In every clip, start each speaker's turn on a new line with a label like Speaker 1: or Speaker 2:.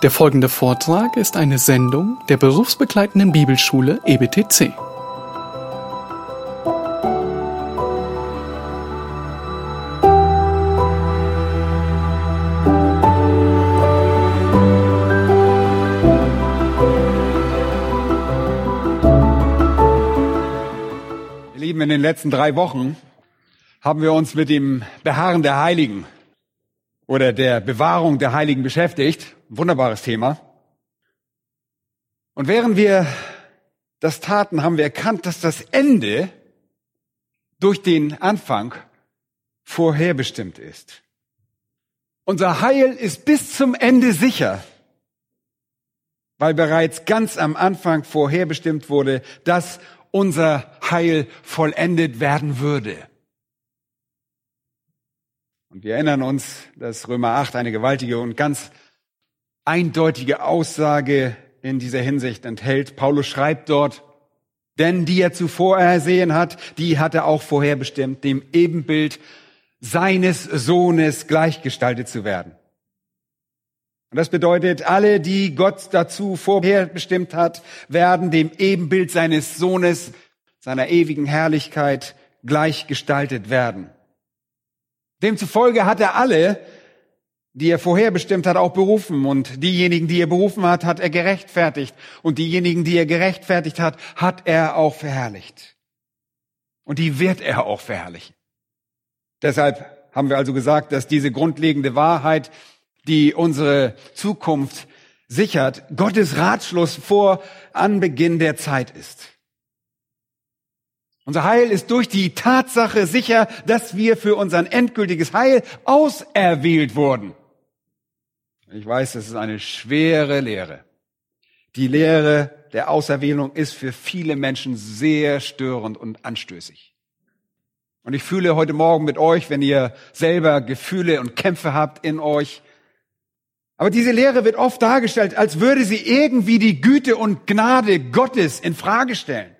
Speaker 1: Der folgende Vortrag ist eine Sendung der berufsbegleitenden Bibelschule EBTC.
Speaker 2: Ihr Lieben, in den letzten drei Wochen haben wir uns mit dem Beharren der Heiligen oder der Bewahrung der Heiligen beschäftigt. Wunderbares Thema. Und während wir das taten, haben wir erkannt, dass das Ende durch den Anfang vorherbestimmt ist. Unser Heil ist bis zum Ende sicher, weil bereits ganz am Anfang vorherbestimmt wurde, dass unser Heil vollendet werden würde. Und wir erinnern uns, dass Römer 8 eine gewaltige und ganz eindeutige Aussage in dieser Hinsicht enthält. Paulus schreibt dort, denn die er zuvor ersehen hat, die hat er auch vorherbestimmt, dem Ebenbild seines Sohnes gleichgestaltet zu werden. Und das bedeutet, alle, die Gott dazu vorherbestimmt hat, werden dem Ebenbild seines Sohnes, seiner ewigen Herrlichkeit gleichgestaltet werden. Demzufolge hat er alle, die er vorherbestimmt hat, auch berufen. Und diejenigen, die er berufen hat, hat er gerechtfertigt. Und diejenigen, die er gerechtfertigt hat, hat er auch verherrlicht. Und die wird er auch verherrlichen. Deshalb haben wir also gesagt, dass diese grundlegende Wahrheit, die unsere Zukunft sichert, Gottes Ratschluss vor Anbeginn der Zeit ist. Unser Heil ist durch die Tatsache sicher, dass wir für unser endgültiges Heil auserwählt wurden. Ich weiß, das ist eine schwere Lehre. Die Lehre der Auserwählung ist für viele Menschen sehr störend und anstößig. Und ich fühle heute Morgen mit euch, wenn ihr selber Gefühle und Kämpfe habt in euch. Aber diese Lehre wird oft dargestellt, als würde sie irgendwie die Güte und Gnade Gottes in Frage stellen.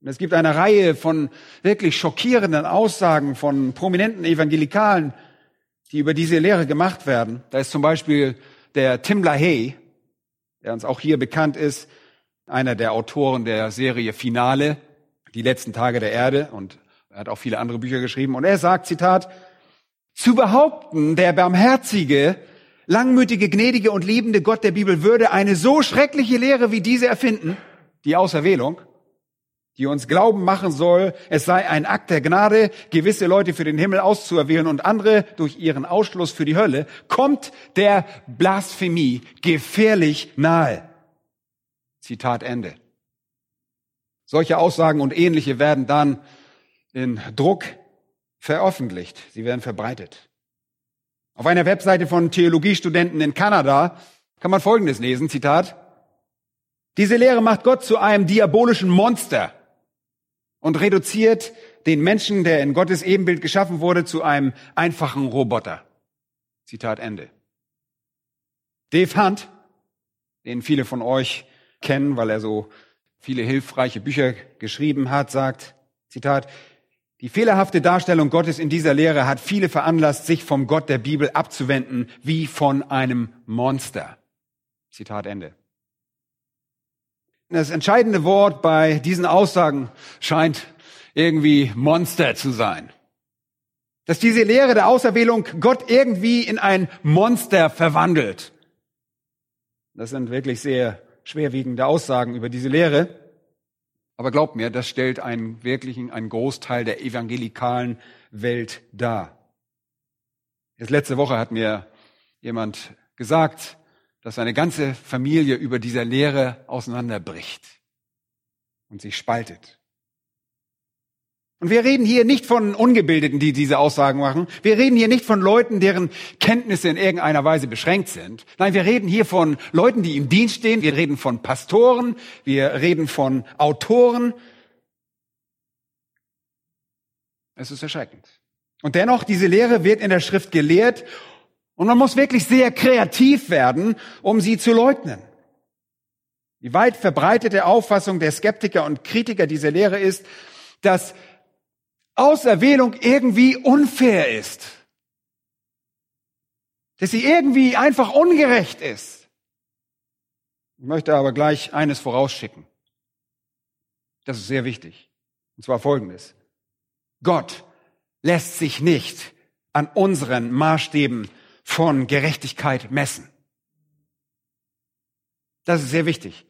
Speaker 2: Und es gibt eine Reihe von wirklich schockierenden Aussagen von prominenten Evangelikalen, die über diese Lehre gemacht werden. Da ist zum Beispiel der Tim LaHaye, der uns auch hier bekannt ist, einer der Autoren der Serie Finale, die letzten Tage der Erde und er hat auch viele andere Bücher geschrieben. Und er sagt, Zitat, zu behaupten, der barmherzige, langmütige, gnädige und liebende Gott der Bibel würde eine so schreckliche Lehre wie diese erfinden, die Auserwählung, die uns glauben machen soll, es sei ein Akt der Gnade, gewisse Leute für den Himmel auszuerwählen und andere durch ihren Ausschluss für die Hölle, kommt der Blasphemie gefährlich nahe. Zitat Ende. Solche Aussagen und ähnliche werden dann in Druck veröffentlicht. Sie werden verbreitet. Auf einer Webseite von Theologiestudenten in Kanada kann man Folgendes lesen, Zitat. Diese Lehre macht Gott zu einem diabolischen Monster und reduziert den Menschen, der in Gottes Ebenbild geschaffen wurde, zu einem einfachen Roboter. Zitat Ende. Dave Hunt, den viele von euch kennen, weil er so viele hilfreiche Bücher geschrieben hat, sagt, Zitat, die fehlerhafte Darstellung Gottes in dieser Lehre hat viele veranlasst, sich vom Gott der Bibel abzuwenden, wie von einem Monster. Zitat Ende. Das entscheidende Wort bei diesen Aussagen scheint irgendwie Monster zu sein. Dass diese Lehre der Auserwählung Gott irgendwie in ein Monster verwandelt. Das sind wirklich sehr schwerwiegende Aussagen über diese Lehre. Aber glaubt mir, das stellt einen wirklichen, einen Großteil der evangelikalen Welt dar. Jetzt letzte Woche hat mir jemand gesagt, dass seine ganze Familie über dieser Lehre auseinanderbricht und sich spaltet. Und wir reden hier nicht von Ungebildeten, die diese Aussagen machen. Wir reden hier nicht von Leuten, deren Kenntnisse in irgendeiner Weise beschränkt sind. Nein, wir reden hier von Leuten, die im Dienst stehen. Wir reden von Pastoren. Wir reden von Autoren. Es ist erschreckend. Und dennoch, diese Lehre wird in der Schrift gelehrt und man muss wirklich sehr kreativ werden, um sie zu leugnen. Die weit verbreitete Auffassung der Skeptiker und Kritiker dieser Lehre ist, dass Auserwählung irgendwie unfair ist. dass sie irgendwie einfach ungerecht ist. Ich möchte aber gleich eines vorausschicken. Das ist sehr wichtig. Und zwar folgendes. Gott lässt sich nicht an unseren Maßstäben von Gerechtigkeit messen. Das ist sehr wichtig.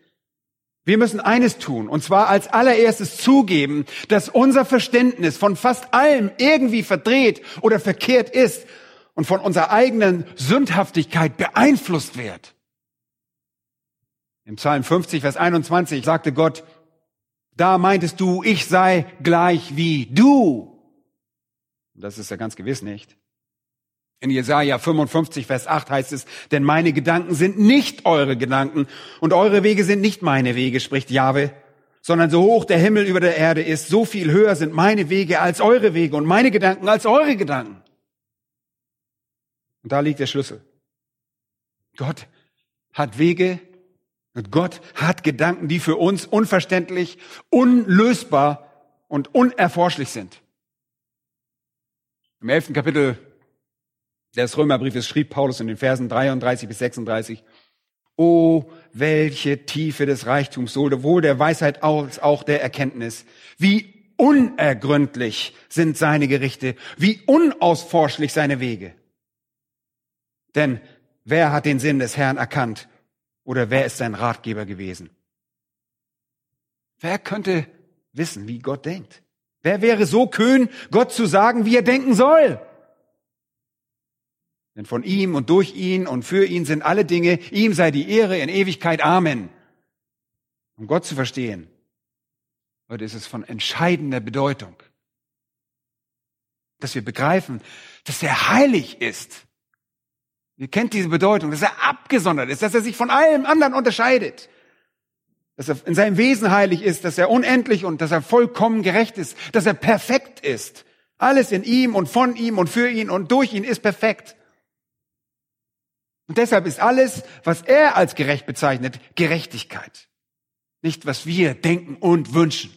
Speaker 2: Wir müssen eines tun, und zwar als allererstes zugeben, dass unser Verständnis von fast allem irgendwie verdreht oder verkehrt ist und von unserer eigenen Sündhaftigkeit beeinflusst wird. Im Psalm 50, Vers 21 sagte Gott, da meintest du, ich sei gleich wie du. Das ist ja ganz gewiss nicht. In Jesaja 55, Vers 8 heißt es, denn meine Gedanken sind nicht eure Gedanken und eure Wege sind nicht meine Wege, spricht Jahwe, sondern so hoch der Himmel über der Erde ist, so viel höher sind meine Wege als eure Wege und meine Gedanken als eure Gedanken. Und da liegt der Schlüssel. Gott hat Wege und Gott hat Gedanken, die für uns unverständlich, unlösbar und unerforschlich sind. Im elften Kapitel des Römerbriefes schrieb Paulus in den Versen 33 bis 36, Oh, welche Tiefe des Reichtums, sowohl der Weisheit als auch der Erkenntnis. Wie unergründlich sind seine Gerichte, wie unausforschlich seine Wege. Denn wer hat den Sinn des Herrn erkannt oder wer ist sein Ratgeber gewesen? Wer könnte wissen, wie Gott denkt? Wer wäre so kühn, Gott zu sagen, wie er denken soll? Denn von ihm und durch ihn und für ihn sind alle Dinge, ihm sei die Ehre in Ewigkeit. Amen. Um Gott zu verstehen, heute ist es von entscheidender Bedeutung, dass wir begreifen, dass er heilig ist. Ihr kennt diese Bedeutung, dass er abgesondert ist, dass er sich von allem anderen unterscheidet. Dass er in seinem Wesen heilig ist, dass er unendlich und dass er vollkommen gerecht ist, dass er perfekt ist. Alles in ihm und von ihm und für ihn und durch ihn ist perfekt. Und deshalb ist alles, was er als gerecht bezeichnet, Gerechtigkeit. Nicht, was wir denken und wünschen.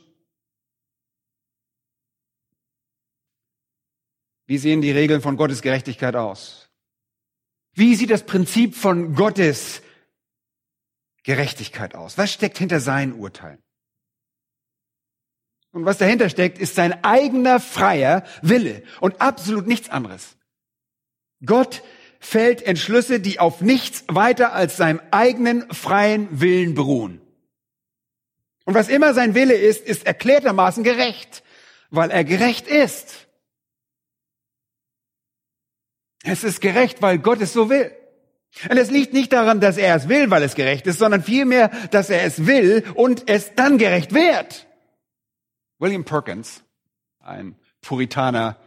Speaker 2: Wie sehen die Regeln von Gottes Gerechtigkeit aus? Wie sieht das Prinzip von Gottes Gerechtigkeit aus? Was steckt hinter seinen Urteilen? Und was dahinter steckt, ist sein eigener freier Wille und absolut nichts anderes. Gott fällt Entschlüsse, die auf nichts weiter als seinem eigenen freien Willen beruhen. Und was immer sein Wille ist, ist erklärtermaßen gerecht, weil er gerecht ist. Es ist gerecht, weil Gott es so will. Und es liegt nicht daran, dass er es will, weil es gerecht ist, sondern vielmehr, dass er es will und es dann gerecht wird. William Perkins, ein Puritaner,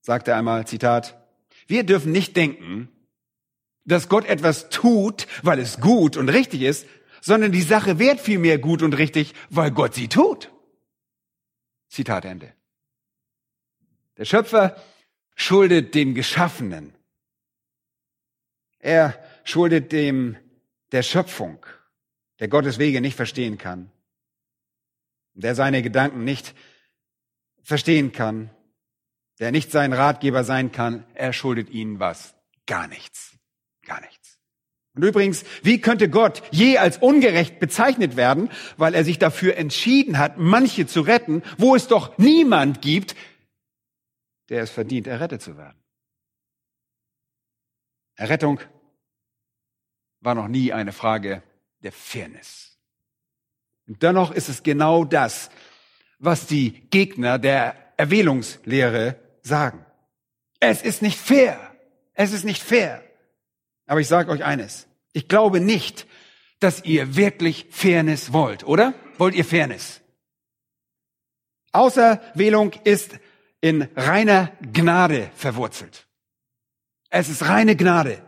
Speaker 2: sagte einmal, Zitat, wir dürfen nicht denken, dass Gott etwas tut, weil es gut und richtig ist, sondern die Sache wird vielmehr gut und richtig, weil Gott sie tut. Zitat Ende. Der Schöpfer schuldet dem Geschaffenen. Er schuldet dem der Schöpfung, der Gottes Wege nicht verstehen kann, der seine Gedanken nicht verstehen kann, der nicht sein Ratgeber sein kann, er schuldet ihnen was? Gar nichts. Gar nichts. Und übrigens, wie könnte Gott je als ungerecht bezeichnet werden, weil er sich dafür entschieden hat, manche zu retten, wo es doch niemand gibt, der es verdient, errettet zu werden? Errettung war noch nie eine Frage der Fairness. Und dennoch ist es genau das, was die Gegner der Erwählungslehre sagen. Es ist nicht fair. Es ist nicht fair. Aber ich sage euch eines. Ich glaube nicht, dass ihr wirklich Fairness wollt, oder? Wollt ihr Fairness? Außerwählung ist in reiner Gnade verwurzelt. Es ist reine Gnade.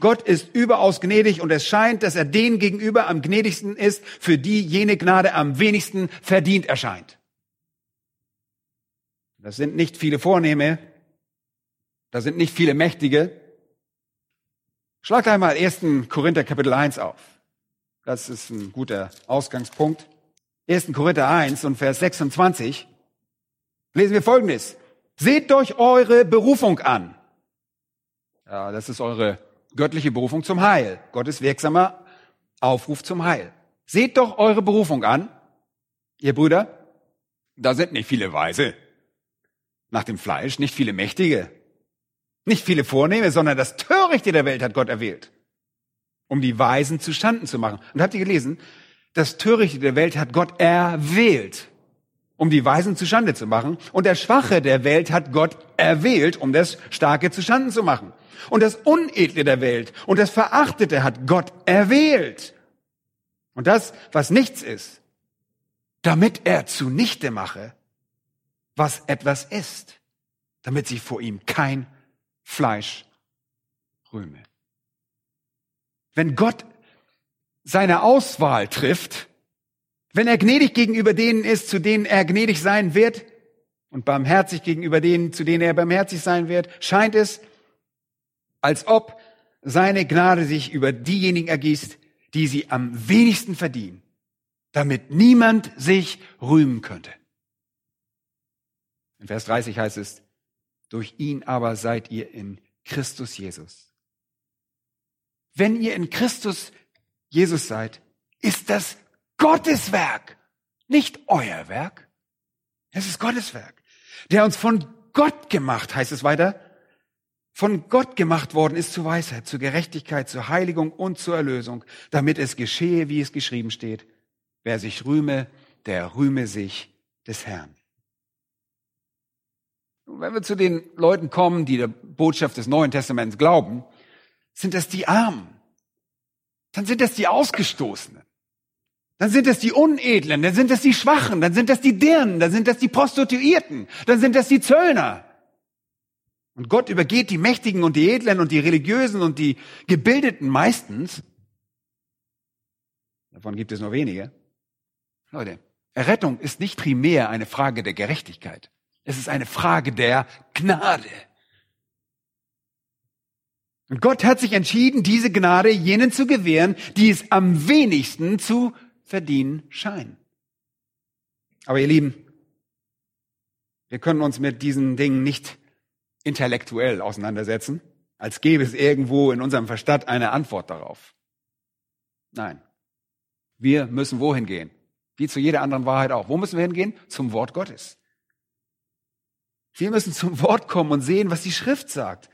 Speaker 2: Gott ist überaus gnädig und es scheint, dass er denen gegenüber am gnädigsten ist, für die jene Gnade am wenigsten verdient erscheint. Das sind nicht viele Vornehme, da sind nicht viele Mächtige. Schlag einmal 1. Korinther Kapitel 1 auf. Das ist ein guter Ausgangspunkt. 1. Korinther 1 und Vers 26 lesen wir Folgendes. Seht euch eure Berufung an. Ja, das ist eure göttliche Berufung zum Heil. Gottes wirksamer Aufruf zum Heil. Seht doch eure Berufung an, ihr Brüder. Da sind nicht viele Weise. Nach dem Fleisch, nicht viele Mächtige. Nicht viele Vornehme, sondern das Törichte der Welt hat Gott erwählt, um die Weisen zustanden zu machen. Und habt ihr gelesen? Das Törichte der Welt hat Gott erwählt, um die Weisen zustande zu machen. Und der Schwache der Welt hat Gott erwählt, um das Starke zustande zu machen. Und das Unedle der Welt und das Verachtete hat Gott erwählt. Und das, was nichts ist, damit er zunichte mache, was etwas ist, damit sich vor ihm kein Fleisch rühme. Wenn Gott seine Auswahl trifft, wenn er gnädig gegenüber denen ist, zu denen er gnädig sein wird, und barmherzig gegenüber denen, zu denen er barmherzig sein wird, scheint es, als ob seine Gnade sich über diejenigen ergießt, die sie am wenigsten verdienen, damit niemand sich rühmen könnte. In Vers 30 heißt es, durch ihn aber seid ihr in Christus Jesus. Wenn ihr in Christus Jesus seid, ist das Gottes Werk, nicht euer Werk. Es ist Gottes Werk, der uns von Gott gemacht, heißt es weiter, von Gott gemacht worden ist zur Weisheit, zur Gerechtigkeit, zur Heiligung und zur Erlösung, damit es geschehe, wie es geschrieben steht. Wer sich rühme, der rühme sich des Herrn. Wenn wir zu den Leuten kommen, die der Botschaft des Neuen Testaments glauben, sind das die Armen. Dann sind das die Ausgestoßenen. Dann sind das die Unedlen, dann sind das die Schwachen, dann sind das die Dirnen, dann sind das die Prostituierten, dann sind das die Zöllner. Und Gott übergeht die Mächtigen und die Edlen und die Religiösen und die Gebildeten meistens. Davon gibt es nur wenige. Leute, Errettung ist nicht primär eine Frage der Gerechtigkeit. Es ist eine Frage der Gnade. Und Gott hat sich entschieden, diese Gnade jenen zu gewähren, die es am wenigsten zu verdienen scheinen. Aber ihr Lieben, wir können uns mit diesen Dingen nicht intellektuell auseinandersetzen, als gäbe es irgendwo in unserem Verstand eine Antwort darauf. Nein. Wir müssen wohin gehen? Wie zu jeder anderen Wahrheit auch. Wo müssen wir hingehen? Zum Wort Gottes. Wir müssen zum Wort kommen und sehen, was die Schrift sagt,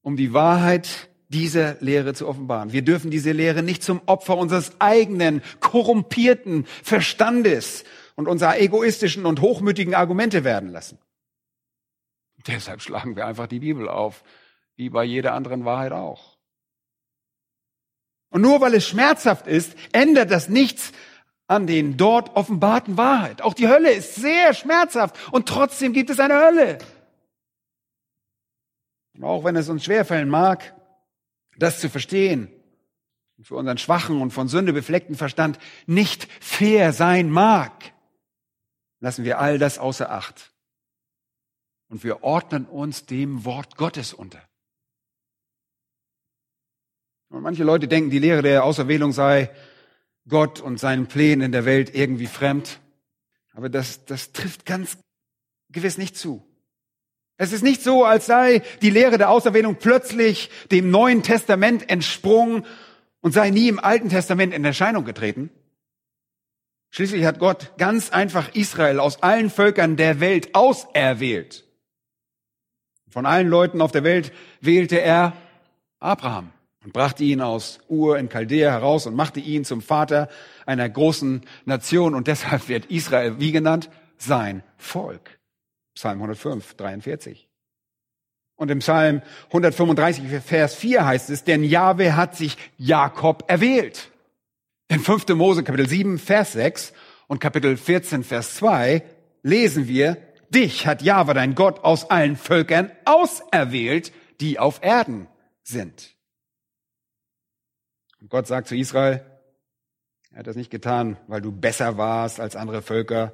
Speaker 2: um die Wahrheit dieser Lehre zu offenbaren. Wir dürfen diese Lehre nicht zum Opfer unseres eigenen korrumpierten Verstandes und unserer egoistischen und hochmütigen Argumente werden lassen. Deshalb schlagen wir einfach die Bibel auf, wie bei jeder anderen Wahrheit auch. Und nur weil es schmerzhaft ist, ändert das nichts an den dort offenbarten Wahrheit. Auch die Hölle ist sehr schmerzhaft und trotzdem gibt es eine Hölle. Und auch wenn es uns schwerfallen mag, das zu verstehen, für unseren schwachen und von Sünde befleckten Verstand nicht fair sein mag, lassen wir all das außer Acht. Und wir ordnen uns dem Wort Gottes unter. Und manche Leute denken, die Lehre der Auserwählung sei Gott und seinen Plänen in der Welt irgendwie fremd. Aber das, das trifft ganz gewiss nicht zu. Es ist nicht so, als sei die Lehre der Auserwählung plötzlich dem Neuen Testament entsprungen und sei nie im Alten Testament in Erscheinung getreten. Schließlich hat Gott ganz einfach Israel aus allen Völkern der Welt auserwählt. Von allen Leuten auf der Welt wählte er Abraham und brachte ihn aus Ur in Chaldea heraus und machte ihn zum Vater einer großen Nation und deshalb wird Israel wie genannt? Sein Volk. Psalm 105, 43. Und im Psalm 135, Vers 4 heißt es, denn Jahwe hat sich Jakob erwählt. In 5. Mose Kapitel 7, Vers 6 und Kapitel 14, Vers 2 lesen wir, dich hat Jahwe dein Gott aus allen Völkern auserwählt, die auf Erden sind. Und Gott sagt zu Israel, er hat das nicht getan, weil du besser warst als andere Völker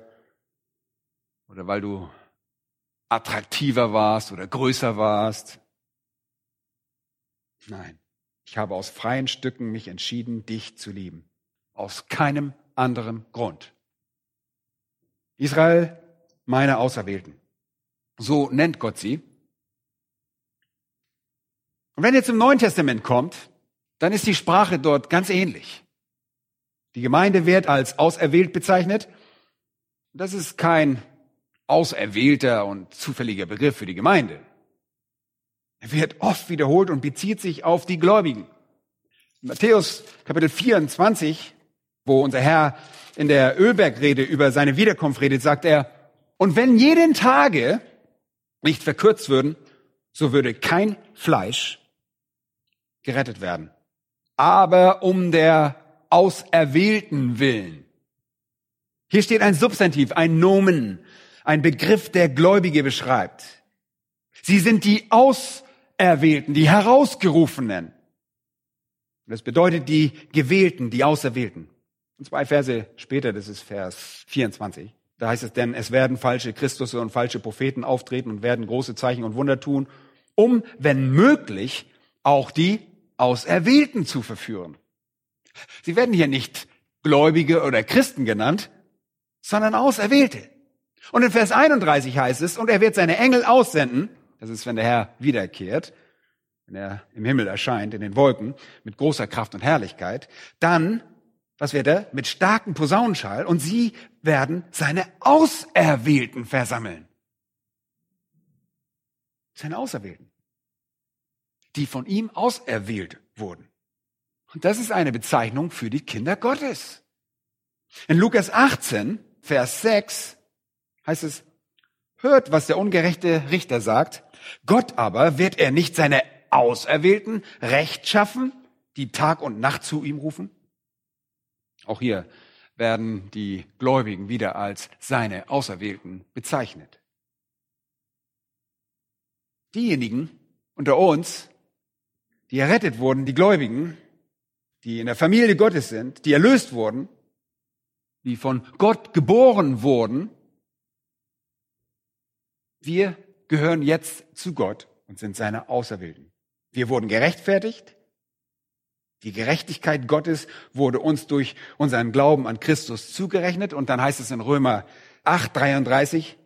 Speaker 2: oder weil du attraktiver warst oder größer warst. Nein, ich habe aus freien Stücken mich entschieden, dich zu lieben. Aus keinem anderen Grund. Israel, meine Auserwählten. So nennt Gott sie. Und wenn ihr zum Neuen Testament kommt, dann ist die Sprache dort ganz ähnlich. Die Gemeinde wird als auserwählt bezeichnet. Das ist kein auserwählter und zufälliger Begriff für die Gemeinde. Er wird oft wiederholt und bezieht sich auf die Gläubigen. In Matthäus Kapitel 24, wo unser Herr in der Ölbergrede über seine Wiederkunft redet, sagt er, und wenn jeden Tage nicht verkürzt würden, so würde kein Fleisch gerettet werden. Aber um der Auserwählten willen. Hier steht ein Substantiv, ein Nomen, ein Begriff, der Gläubige beschreibt. Sie sind die Auserwählten, die Herausgerufenen. Das bedeutet die Gewählten, die Auserwählten. Und zwei Verse später, das ist Vers 24. Da heißt es denn, es werden falsche Christusse und falsche Propheten auftreten und werden große Zeichen und Wunder tun, um, wenn möglich, auch die Auserwählten zu verführen. Sie werden hier nicht Gläubige oder Christen genannt, sondern Auserwählte. Und in Vers 31 heißt es, und er wird seine Engel aussenden, das ist, wenn der Herr wiederkehrt, wenn er im Himmel erscheint, in den Wolken, mit großer Kraft und Herrlichkeit, dann, was wird er? Mit starkem Posaunenschall, und sie werden seine Auserwählten versammeln. Seine Auserwählten. Die von ihm auserwählt wurden. Und das ist eine Bezeichnung für die Kinder Gottes. In Lukas 18, Vers 6 heißt es, hört, was der ungerechte Richter sagt. Gott aber wird er nicht seine Auserwählten Recht schaffen, die Tag und Nacht zu ihm rufen? Auch hier werden die Gläubigen wieder als seine Auserwählten bezeichnet. Diejenigen unter uns, die errettet wurden, die Gläubigen, die in der Familie Gottes sind, die erlöst wurden, die von Gott geboren wurden, wir gehören jetzt zu Gott und sind seine Auserwählten. Wir wurden gerechtfertigt. Die Gerechtigkeit Gottes wurde uns durch unseren Glauben an Christus zugerechnet. Und dann heißt es in Römer 8, 33,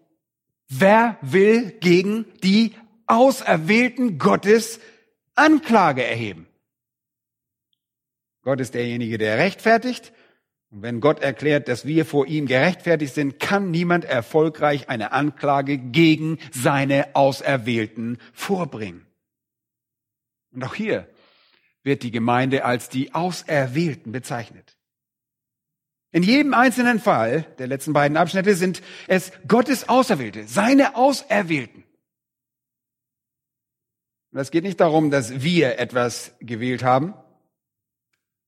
Speaker 2: wer will gegen die Auserwählten Gottes Anklage erheben? Gott ist derjenige, der rechtfertigt. Und wenn Gott erklärt, dass wir vor ihm gerechtfertigt sind, kann niemand erfolgreich eine Anklage gegen seine Auserwählten vorbringen. Und auch hier wird die Gemeinde als die Auserwählten bezeichnet. In jedem einzelnen Fall der letzten beiden Abschnitte sind es Gottes Auserwählte, seine Auserwählten. Und es geht nicht darum, dass wir etwas gewählt haben,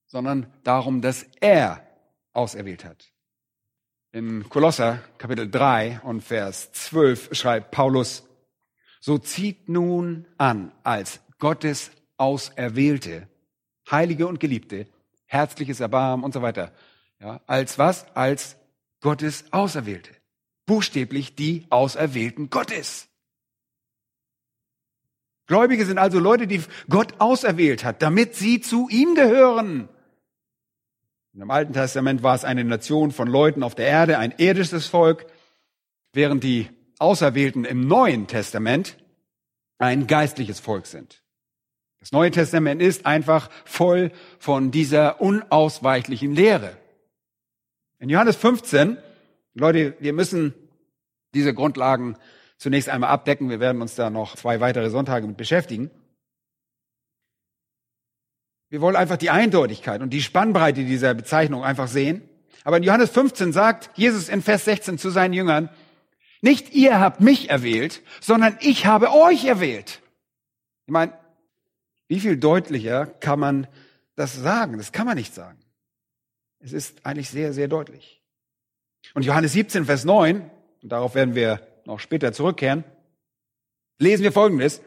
Speaker 2: sondern darum, dass er auserwählt hat. In Kolosser Kapitel 3 und Vers 12 schreibt Paulus, so zieht nun an als Gottes Auserwählte, Heilige und Geliebte, herzliches Erbarmen und so weiter. Ja, als was? Als Gottes Auserwählte. Buchstäblich die Auserwählten Gottes. Gläubige sind also Leute, die Gott auserwählt hat, damit sie zu ihm gehören. Im Alten Testament war es eine Nation von Leuten auf der Erde, ein irdisches Volk, während die Auserwählten im Neuen Testament ein geistliches Volk sind. Das Neue Testament ist einfach voll von dieser unausweichlichen Lehre. In Johannes 15, Leute, wir müssen diese Grundlagen zunächst einmal abdecken. Wir werden uns da noch zwei weitere Sonntage mit beschäftigen. Wir wollen einfach die Eindeutigkeit und die Spannbreite dieser Bezeichnung einfach sehen. Aber in Johannes 15 sagt Jesus in Vers 16 zu seinen Jüngern, nicht ihr habt mich erwählt, sondern ich habe euch erwählt. Ich meine, wie viel deutlicher kann man das sagen? Das kann man nicht sagen. Es ist eigentlich sehr, sehr deutlich. Und Johannes 17, Vers 9, und darauf werden wir noch später zurückkehren, lesen wir Folgendes.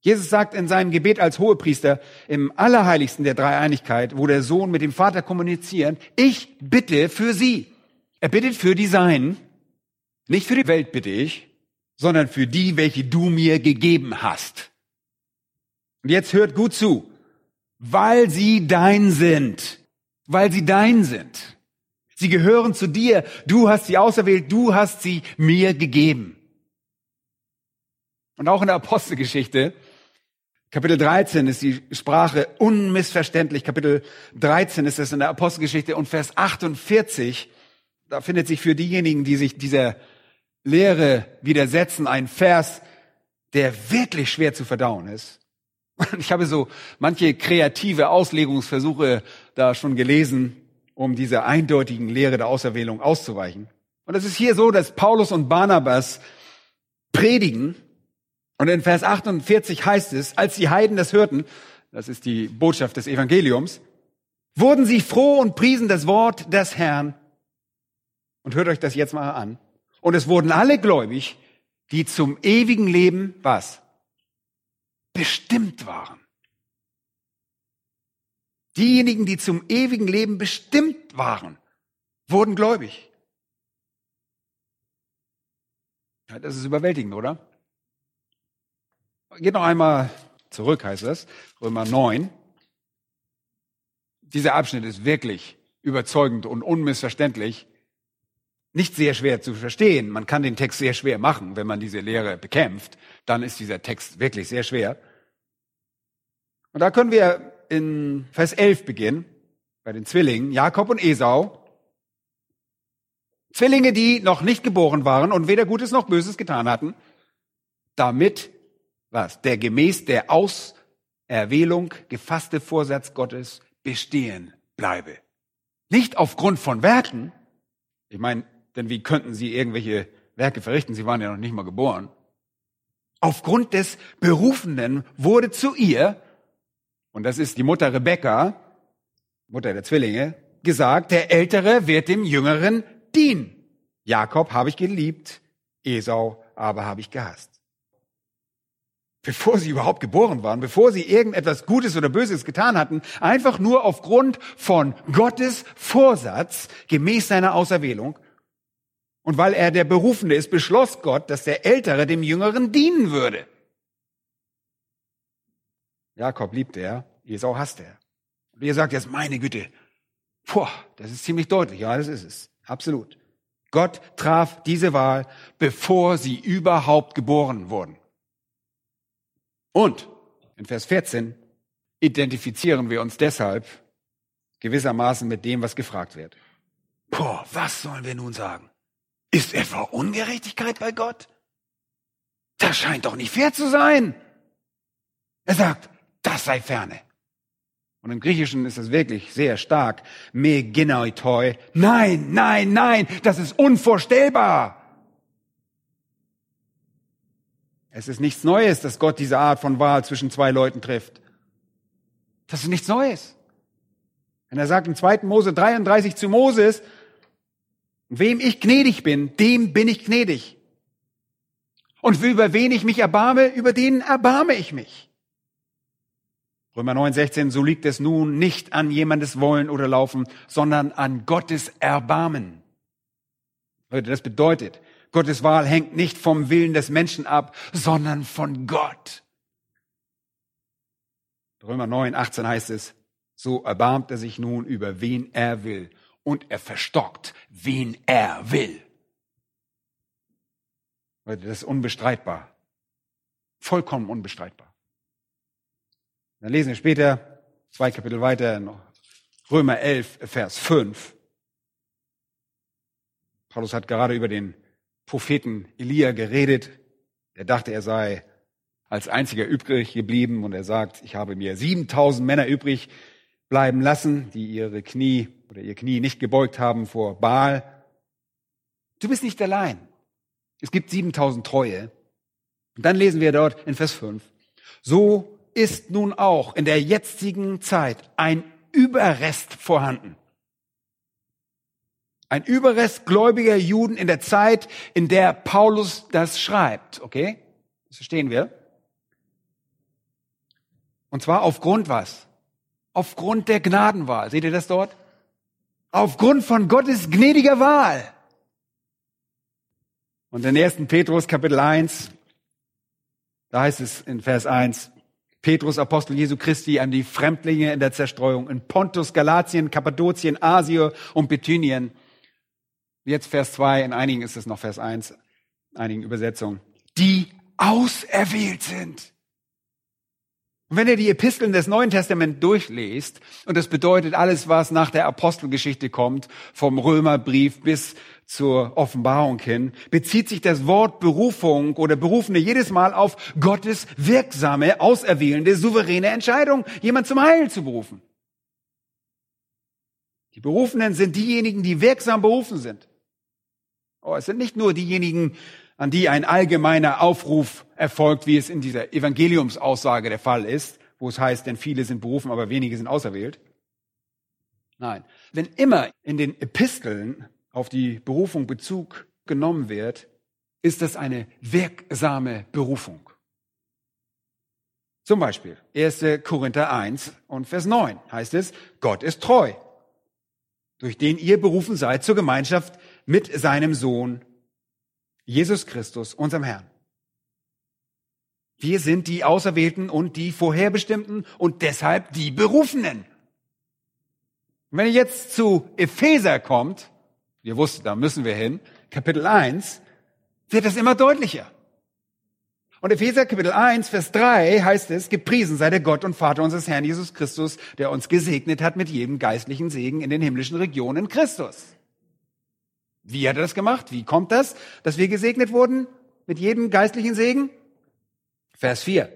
Speaker 2: Jesus sagt in seinem Gebet als Hohepriester im Allerheiligsten der Dreieinigkeit, wo der Sohn mit dem Vater kommunizieren, ich bitte für sie. Er bittet für die Seinen. Nicht für die Welt bitte ich, sondern für die, welche du mir gegeben hast. Und jetzt hört gut zu. Weil sie dein sind. Weil sie dein sind. Sie gehören zu dir. Du hast sie auserwählt. Du hast sie mir gegeben. Und auch in der Apostelgeschichte Kapitel 13 ist die Sprache unmissverständlich. Kapitel 13 ist es in der Apostelgeschichte und Vers 48, da findet sich für diejenigen, die sich dieser Lehre widersetzen, ein Vers, der wirklich schwer zu verdauen ist. Ich habe so manche kreative Auslegungsversuche da schon gelesen, um dieser eindeutigen Lehre der Auserwählung auszuweichen. Und es ist hier so, dass Paulus und Barnabas predigen und in Vers 48 heißt es, als die Heiden das hörten, das ist die Botschaft des Evangeliums, wurden sie froh und priesen das Wort des Herrn. Und hört euch das jetzt mal an. Und es wurden alle gläubig, die zum ewigen Leben was? Bestimmt waren. Diejenigen, die zum ewigen Leben bestimmt waren, wurden gläubig. Ja, das ist überwältigend, oder? Geht noch einmal zurück, heißt es, Römer 9. Dieser Abschnitt ist wirklich überzeugend und unmissverständlich. Nicht sehr schwer zu verstehen. Man kann den Text sehr schwer machen, wenn man diese Lehre bekämpft. Dann ist dieser Text wirklich sehr schwer. Und da können wir in Vers 11 beginnen, bei den Zwillingen, Jakob und Esau. Zwillinge, die noch nicht geboren waren und weder Gutes noch Böses getan hatten, damit was? Der gemäß der Auserwählung gefasste Vorsatz Gottes bestehen bleibe. Nicht aufgrund von Werken. Ich meine, denn wie könnten sie irgendwelche Werke verrichten? Sie waren ja noch nicht mal geboren. Aufgrund des Berufenen wurde zu ihr, und das ist die Mutter Rebekka, Mutter der Zwillinge, gesagt, der Ältere wird dem Jüngeren dienen. Jakob habe ich geliebt, Esau aber habe ich gehasst bevor sie überhaupt geboren waren, bevor sie irgendetwas Gutes oder Böses getan hatten, einfach nur aufgrund von Gottes Vorsatz gemäß seiner Auserwählung. Und weil er der Berufene ist, beschloss Gott, dass der Ältere dem Jüngeren dienen würde. Jakob liebte er, Esau hasste er. Und ihr sagt jetzt, meine Güte, boah, das ist ziemlich deutlich. Ja, das ist es. Absolut. Gott traf diese Wahl, bevor sie überhaupt geboren wurden. Und in Vers 14 identifizieren wir uns deshalb gewissermaßen mit dem, was gefragt wird. Boah, was sollen wir nun sagen? Ist etwa Ungerechtigkeit bei Gott? Das scheint doch nicht fair zu sein. Er sagt, das sei ferne. Und im Griechischen ist es wirklich sehr stark. Me genoitoi. Nein, nein, nein, das ist unvorstellbar. Es ist nichts Neues, dass Gott diese Art von Wahl zwischen zwei Leuten trifft. Das ist nichts Neues. Wenn er sagt im 2. Mose 33 zu Moses, wem ich gnädig bin, dem bin ich gnädig. Und über wen ich mich erbarme, über den erbarme ich mich. Römer 9, 16, so liegt es nun nicht an jemandes Wollen oder Laufen, sondern an Gottes Erbarmen. Das bedeutet, Gottes Wahl hängt nicht vom Willen des Menschen ab, sondern von Gott. Römer 9, 18 heißt es, so erbarmt er sich nun über wen er will und er verstockt, wen er will. Das ist unbestreitbar. Vollkommen unbestreitbar. Dann lesen wir später, zwei Kapitel weiter, Römer 11, Vers 5. Paulus hat gerade über den Propheten Elia geredet. Er dachte, er sei als einziger übrig geblieben und er sagt, ich habe mir 7000 Männer übrig bleiben lassen, die ihre Knie oder ihr Knie nicht gebeugt haben vor Baal. Du bist nicht allein. Es gibt 7000 Treue. Und dann lesen wir dort in Vers 5. So ist nun auch in der jetzigen Zeit ein Überrest vorhanden ein Überrest gläubiger Juden in der Zeit, in der Paulus das schreibt. Okay? Das verstehen wir. Und zwar aufgrund was? Aufgrund der Gnadenwahl. Seht ihr das dort? Aufgrund von Gottes gnädiger Wahl. Und in 1. Petrus Kapitel 1, da heißt es in Vers 1, Petrus, Apostel Jesu Christi, an die Fremdlinge in der Zerstreuung in Pontus, Galatien, Kappadokien, Asien und Bithynien Jetzt Vers 2, in einigen ist es noch Vers 1, in einigen Übersetzungen. Die auserwählt sind. Und wenn ihr die Episteln des Neuen Testaments durchlest, und das bedeutet alles, was nach der Apostelgeschichte kommt, vom Römerbrief bis zur Offenbarung hin, bezieht sich das Wort Berufung oder Berufene jedes Mal auf Gottes wirksame, auserwählende, souveräne Entscheidung, jemand zum Heil zu berufen. Die Berufenen sind diejenigen, die wirksam berufen sind. Oh, es sind nicht nur diejenigen, an die ein allgemeiner Aufruf erfolgt, wie es in dieser Evangeliumsaussage der Fall ist, wo es heißt, denn viele sind berufen, aber wenige sind auserwählt. Nein, wenn immer in den Episteln auf die Berufung Bezug genommen wird, ist das eine wirksame Berufung. Zum Beispiel 1. Korinther 1 und Vers 9 heißt es, Gott ist treu, durch den ihr berufen seid zur Gemeinschaft mit seinem Sohn Jesus Christus, unserem Herrn. Wir sind die Auserwählten und die Vorherbestimmten und deshalb die Berufenen. Wenn ihr jetzt zu Epheser kommt, ihr wusstet, da müssen wir hin, Kapitel 1, wird das immer deutlicher. Und Epheser Kapitel 1, Vers 3 heißt es, gepriesen sei der Gott und Vater unseres Herrn Jesus Christus, der uns gesegnet hat mit jedem geistlichen Segen in den himmlischen Regionen Christus. Wie hat er das gemacht? Wie kommt das, dass wir gesegnet wurden mit jedem geistlichen Segen? Vers 4.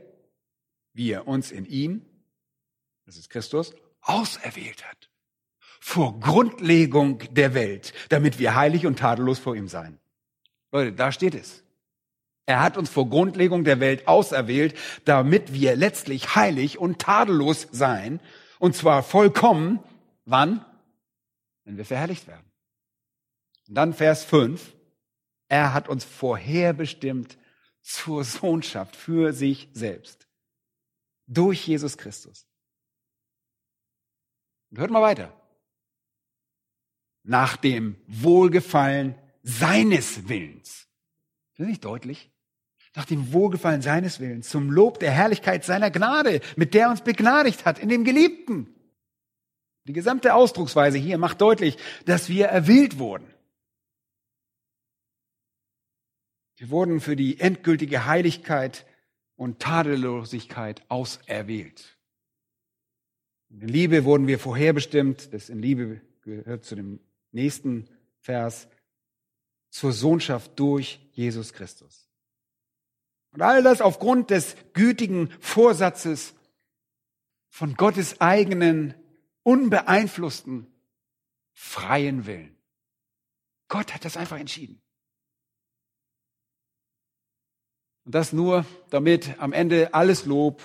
Speaker 2: Wie er uns in ihm, das ist Christus, auserwählt hat. Vor Grundlegung der Welt, damit wir heilig und tadellos vor ihm seien. Leute, da steht es. Er hat uns vor Grundlegung der Welt auserwählt, damit wir letztlich heilig und tadellos sein. Und zwar vollkommen, wann? Wenn wir verherrlicht werden. Und dann Vers 5. Er hat uns vorherbestimmt zur Sohnschaft für sich selbst. Durch Jesus Christus. Und hört mal weiter. Nach dem Wohlgefallen seines Willens. Ist das nicht deutlich? Nach dem Wohlgefallen seines Willens, zum Lob der Herrlichkeit seiner Gnade, mit der er uns begnadigt hat in dem Geliebten. Die gesamte Ausdrucksweise hier macht deutlich, dass wir erwählt wurden. Wir wurden für die endgültige Heiligkeit und Tadellosigkeit auserwählt. In Liebe wurden wir vorherbestimmt, das in Liebe gehört zu dem nächsten Vers, zur Sohnschaft durch Jesus Christus. Und all das aufgrund des gütigen Vorsatzes von Gottes eigenen, unbeeinflussten, freien Willen. Gott hat das einfach entschieden. Und das nur, damit am Ende alles Lob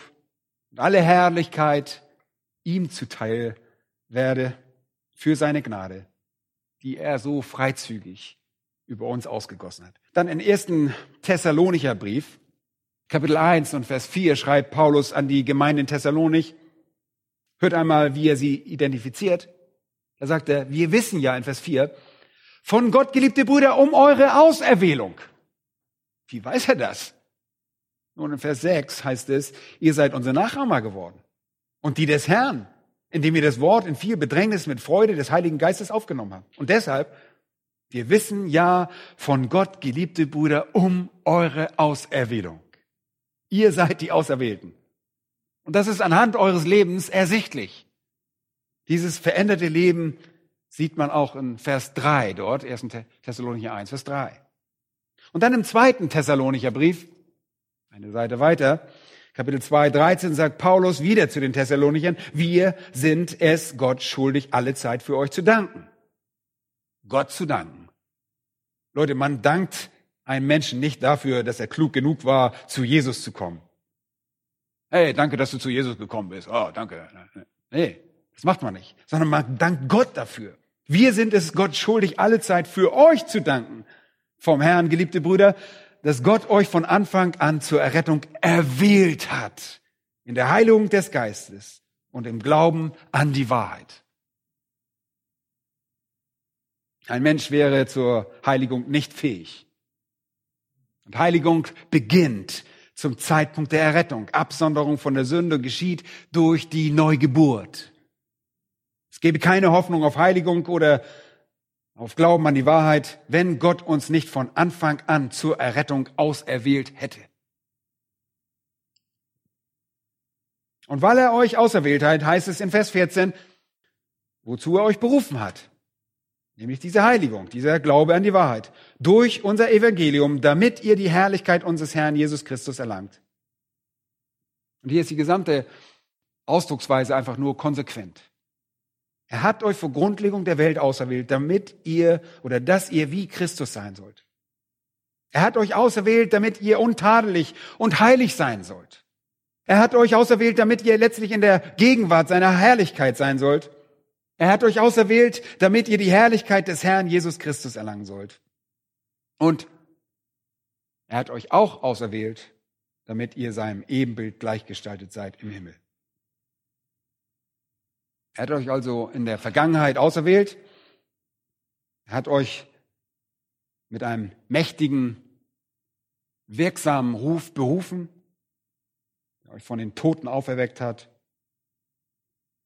Speaker 2: und alle Herrlichkeit ihm zuteil werde für seine Gnade, die er so freizügig über uns ausgegossen hat. Dann im ersten Thessalonicher Brief, Kapitel 1 und Vers 4 schreibt Paulus an die Gemeinde in Thessalonik, hört einmal, wie er sie identifiziert. Da sagt er, wir wissen ja in Vers 4, von Gott, geliebte Brüder, um eure Auserwählung. Wie weiß er das? Nun, in Vers 6 heißt es, ihr seid unsere Nachahmer geworden. Und die des Herrn, indem ihr das Wort in viel Bedrängnis mit Freude des Heiligen Geistes aufgenommen habt. Und deshalb, wir wissen ja von Gott, geliebte Brüder, um eure Auserwählung. Ihr seid die Auserwählten. Und das ist anhand eures Lebens ersichtlich. Dieses veränderte Leben sieht man auch in Vers 3 dort, 1. Thessalonicher 1, Vers 3. Und dann im zweiten Thessalonicher Brief, eine Seite weiter, Kapitel 2, 13 sagt Paulus wieder zu den Thessalonichern, wir sind es Gott schuldig, alle Zeit für euch zu danken. Gott zu danken. Leute, man dankt einem Menschen nicht dafür, dass er klug genug war, zu Jesus zu kommen. Hey, danke, dass du zu Jesus gekommen bist. Oh, danke. Nee, das macht man nicht. Sondern man dankt Gott dafür. Wir sind es Gott schuldig, alle Zeit für euch zu danken. Vom Herrn, geliebte Brüder, dass Gott euch von Anfang an zur Errettung erwählt hat. In der Heiligung des Geistes und im Glauben an die Wahrheit. Ein Mensch wäre zur Heiligung nicht fähig. Und Heiligung beginnt zum Zeitpunkt der Errettung. Absonderung von der Sünde geschieht durch die Neugeburt. Es gäbe keine Hoffnung auf Heiligung oder auf Glauben an die Wahrheit, wenn Gott uns nicht von Anfang an zur Errettung auserwählt hätte. Und weil er euch auserwählt hat, heißt es in Vers 14, wozu er euch berufen hat. Nämlich diese Heiligung, dieser Glaube an die Wahrheit. Durch unser Evangelium, damit ihr die Herrlichkeit unseres Herrn Jesus Christus erlangt. Und hier ist die gesamte Ausdrucksweise einfach nur konsequent. Er hat euch vor Grundlegung der Welt auserwählt, damit ihr oder dass ihr wie Christus sein sollt. Er hat euch auserwählt, damit ihr untadelig und heilig sein sollt. Er hat euch auserwählt, damit ihr letztlich in der Gegenwart seiner Herrlichkeit sein sollt. Er hat euch auserwählt, damit ihr die Herrlichkeit des Herrn Jesus Christus erlangen sollt. Und er hat euch auch auserwählt, damit ihr seinem Ebenbild gleichgestaltet seid im Himmel. Er hat euch also in der Vergangenheit auserwählt. Er hat euch mit einem mächtigen, wirksamen Ruf berufen, der euch von den Toten auferweckt hat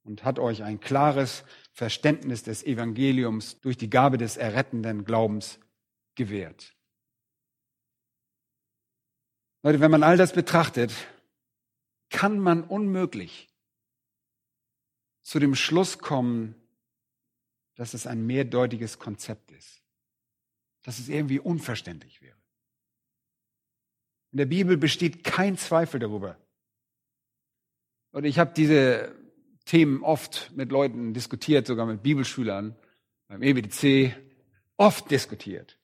Speaker 2: und hat euch ein klares Verständnis des Evangeliums durch die Gabe des errettenden Glaubens gewährt. Leute, wenn man all das betrachtet, kann man unmöglich zu dem Schluss kommen, dass es ein mehrdeutiges Konzept ist, dass es irgendwie unverständlich wäre. In der Bibel besteht kein Zweifel darüber. Und ich habe diese Themen oft mit Leuten diskutiert, sogar mit Bibelschülern beim EBDC, oft diskutiert.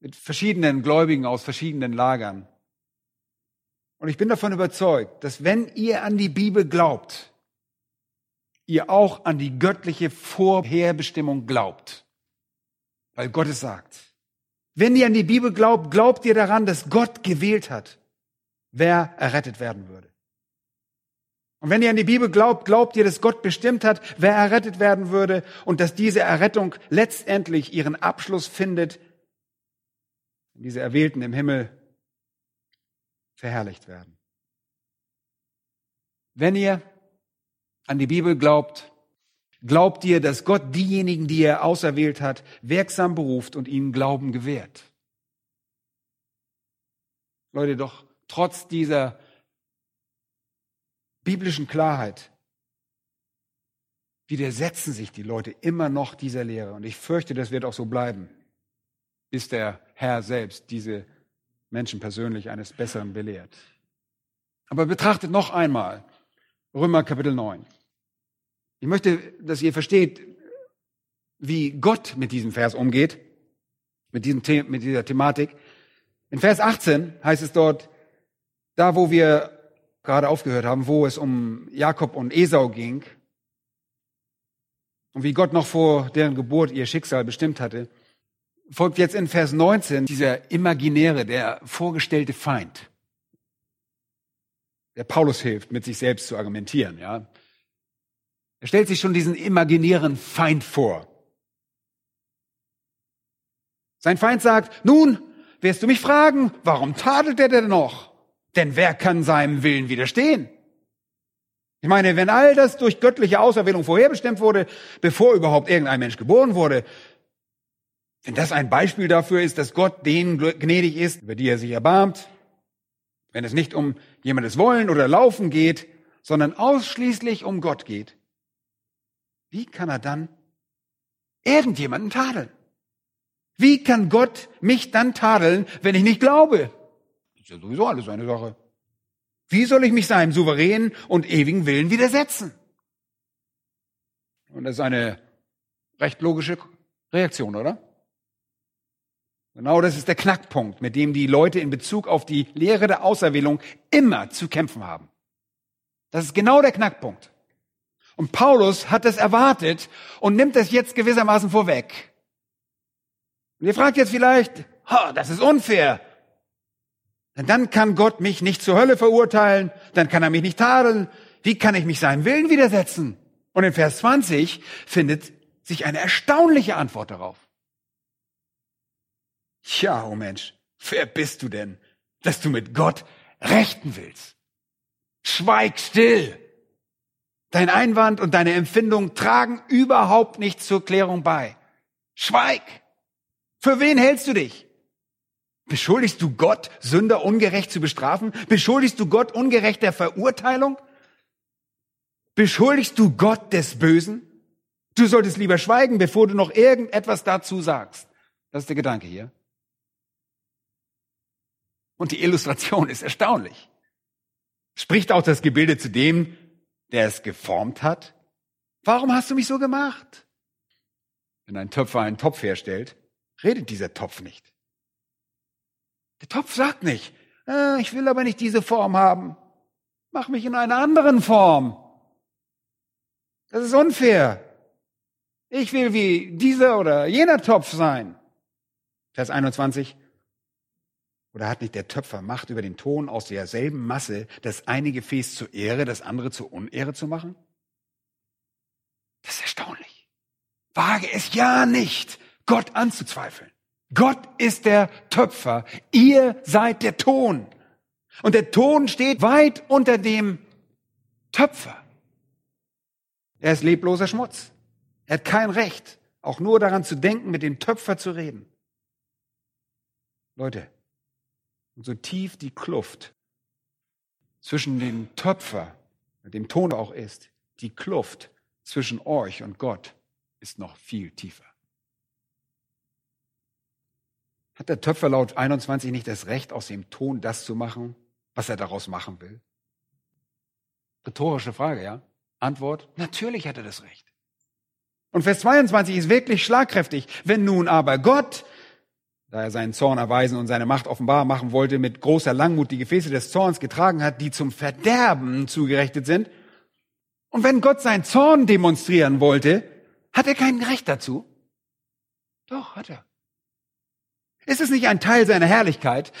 Speaker 2: Mit verschiedenen Gläubigen aus verschiedenen Lagern. Und ich bin davon überzeugt, dass wenn ihr an die Bibel glaubt, ihr auch an die göttliche Vorherbestimmung glaubt. Weil Gott es sagt. Wenn ihr an die Bibel glaubt, glaubt ihr daran, dass Gott gewählt hat, wer errettet werden würde. Und wenn ihr an die Bibel glaubt, glaubt ihr, dass Gott bestimmt hat, wer errettet werden würde und dass diese Errettung letztendlich ihren Abschluss findet, wenn diese Erwählten im Himmel verherrlicht werden. Wenn ihr an die Bibel glaubt, glaubt ihr, dass Gott diejenigen, die er auserwählt hat, wirksam beruft und ihnen Glauben gewährt. Leute, doch trotz dieser biblischen Klarheit widersetzen sich die Leute immer noch dieser Lehre. Und ich fürchte, das wird auch so bleiben, bis der Herr selbst diese Menschen persönlich eines Besseren belehrt. Aber betrachtet noch einmal, Römer Kapitel 9. Ich möchte, dass ihr versteht, wie Gott mit diesem Vers umgeht, mit, diesem The mit dieser Thematik. In Vers 18 heißt es dort, da wo wir gerade aufgehört haben, wo es um Jakob und Esau ging und wie Gott noch vor deren Geburt ihr Schicksal bestimmt hatte, folgt jetzt in Vers 19 dieser imaginäre, der vorgestellte Feind der Paulus hilft, mit sich selbst zu argumentieren, ja. Er stellt sich schon diesen imaginären Feind vor. Sein Feind sagt, nun, wirst du mich fragen, warum tadelt er denn noch? Denn wer kann seinem Willen widerstehen? Ich meine, wenn all das durch göttliche Auserwählung vorherbestimmt wurde, bevor überhaupt irgendein Mensch geboren wurde, wenn das ein Beispiel dafür ist, dass Gott denen gnädig ist, über die er sich erbarmt, wenn es nicht um jemandes Wollen oder Laufen geht, sondern ausschließlich um Gott geht, wie kann er dann irgendjemanden tadeln? Wie kann Gott mich dann tadeln, wenn ich nicht glaube? Das ist ja sowieso alles eine Sache. Wie soll ich mich seinem souveränen und ewigen Willen widersetzen? Und das ist eine recht logische Reaktion, oder? Genau das ist der Knackpunkt, mit dem die Leute in Bezug auf die Lehre der Auserwählung immer zu kämpfen haben. Das ist genau der Knackpunkt. Und Paulus hat das erwartet und nimmt das jetzt gewissermaßen vorweg. Und ihr fragt jetzt vielleicht, ha, das ist unfair. Denn dann kann Gott mich nicht zur Hölle verurteilen, dann kann er mich nicht tadeln. Wie kann ich mich seinem Willen widersetzen? Und in Vers 20 findet sich eine erstaunliche Antwort darauf. Ja, oh Mensch, wer bist du denn, dass du mit Gott rechten willst? Schweig still. Dein Einwand und deine Empfindung tragen überhaupt nicht zur Klärung bei. Schweig. Für wen hältst du dich? Beschuldigst du Gott, Sünder ungerecht zu bestrafen? Beschuldigst du Gott ungerecht der Verurteilung? Beschuldigst du Gott des Bösen? Du solltest lieber schweigen, bevor du noch irgendetwas dazu sagst. Das ist der Gedanke hier. Und die Illustration ist erstaunlich. Spricht auch das Gebilde zu dem, der es geformt hat? Warum hast du mich so gemacht? Wenn ein Töpfer einen Topf herstellt, redet dieser Topf nicht. Der Topf sagt nicht, ah, ich will aber nicht diese Form haben. Mach mich in einer anderen Form. Das ist unfair. Ich will wie dieser oder jener Topf sein. Vers 21. Oder hat nicht der Töpfer Macht über den Ton aus derselben Masse, das eine Gefäß zur Ehre, das andere zur Unehre zu machen? Das ist erstaunlich. Wage es ja nicht, Gott anzuzweifeln. Gott ist der Töpfer. Ihr seid der Ton. Und der Ton steht weit unter dem Töpfer. Er ist lebloser Schmutz. Er hat kein Recht, auch nur daran zu denken, mit dem Töpfer zu reden. Leute, und so tief die Kluft zwischen dem Töpfer, dem Ton auch ist, die Kluft zwischen euch und Gott ist noch viel tiefer. Hat der Töpfer laut 21 nicht das Recht, aus dem Ton das zu machen, was er daraus machen will? Rhetorische Frage, ja? Antwort, natürlich hat er das Recht. Und Vers 22 ist wirklich schlagkräftig. Wenn nun aber Gott da er seinen Zorn erweisen und seine Macht offenbar machen wollte, mit großer Langmut die Gefäße des Zorns getragen hat, die zum Verderben zugerechnet sind. Und wenn Gott seinen Zorn demonstrieren wollte, hat er kein Recht dazu? Doch, hat er. Ist es nicht ein Teil seiner Herrlichkeit?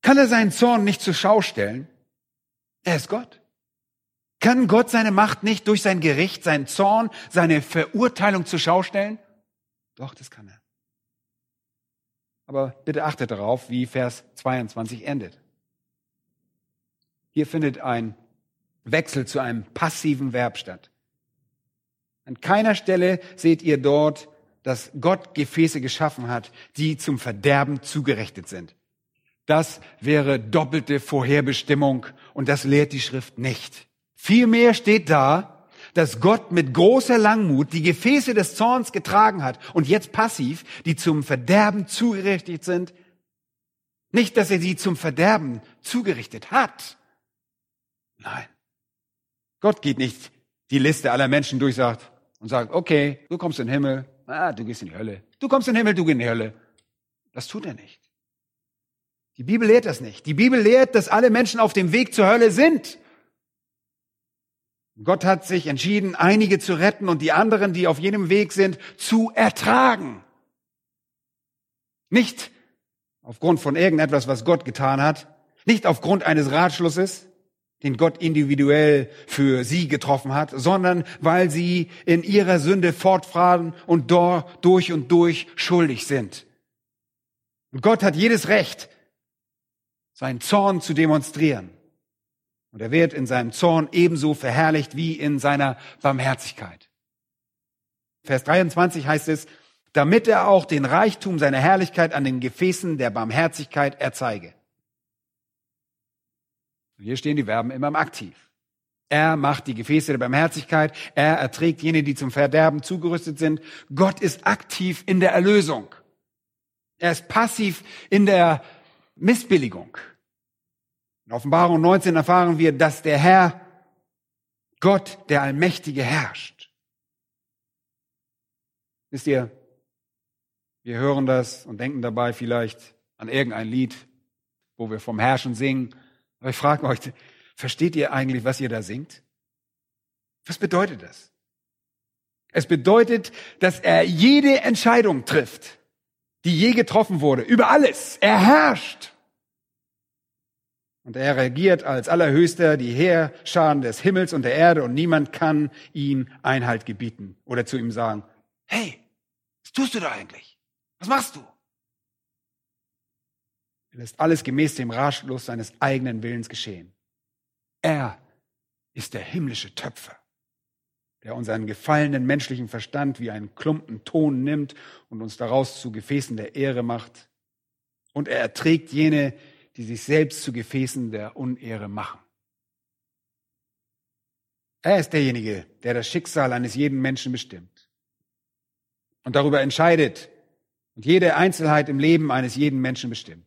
Speaker 2: Kann er seinen Zorn nicht zur Schau stellen? Er ist Gott. Kann Gott seine Macht nicht durch sein Gericht, seinen Zorn, seine Verurteilung zur Schau stellen? Doch, das kann er. Aber bitte achtet darauf, wie Vers 22 endet. Hier findet ein Wechsel zu einem passiven Verb statt. An keiner Stelle seht ihr dort, dass Gott Gefäße geschaffen hat, die zum Verderben zugerechnet sind. Das wäre doppelte Vorherbestimmung und das lehrt die Schrift nicht. Vielmehr steht da, dass Gott mit großer Langmut die Gefäße des Zorns getragen hat und jetzt passiv, die zum Verderben zugerichtet sind. Nicht, dass er sie zum Verderben zugerichtet hat. Nein. Gott geht nicht die Liste aller Menschen durch und sagt, okay, du kommst in den Himmel, ah, du gehst in die Hölle. Du kommst in den Himmel, du gehst in die Hölle. Das tut er nicht. Die Bibel lehrt das nicht. Die Bibel lehrt, dass alle Menschen auf dem Weg zur Hölle sind. Gott hat sich entschieden, einige zu retten und die anderen, die auf jenem Weg sind, zu ertragen. Nicht aufgrund von irgendetwas, was Gott getan hat, nicht aufgrund eines Ratschlusses, den Gott individuell für sie getroffen hat, sondern weil sie in ihrer Sünde fortfahren und dort durch und durch schuldig sind. Und Gott hat jedes Recht, seinen Zorn zu demonstrieren. Und er wird in seinem Zorn ebenso verherrlicht wie in seiner Barmherzigkeit. Vers 23 heißt es, damit er auch den Reichtum seiner Herrlichkeit an den Gefäßen der Barmherzigkeit erzeige. Hier stehen die Verben immer im Aktiv. Er macht die Gefäße der Barmherzigkeit, er erträgt jene, die zum Verderben zugerüstet sind. Gott ist aktiv in der Erlösung. Er ist passiv in der Missbilligung. In Offenbarung 19 erfahren wir, dass der Herr, Gott, der Allmächtige, herrscht. Wisst ihr, wir hören das und denken dabei vielleicht an irgendein Lied, wo wir vom Herrschen singen. Aber ich frage euch, versteht ihr eigentlich, was ihr da singt? Was bedeutet das? Es bedeutet, dass er jede Entscheidung trifft, die je getroffen wurde, über alles. Er herrscht. Und er regiert als Allerhöchster die Heerscharen des Himmels und der Erde und niemand kann ihm Einhalt gebieten oder zu ihm sagen, hey, was tust du da eigentlich? Was machst du? Er lässt alles gemäß dem Ratschluss seines eigenen Willens geschehen. Er ist der himmlische Töpfer, der unseren gefallenen menschlichen Verstand wie einen Klumpen Ton nimmt und uns daraus zu Gefäßen der Ehre macht Und er erträgt jene, die sich selbst zu Gefäßen der Unehre machen. Er ist derjenige, der das Schicksal eines jeden Menschen bestimmt und darüber entscheidet und jede Einzelheit im Leben eines jeden Menschen bestimmt.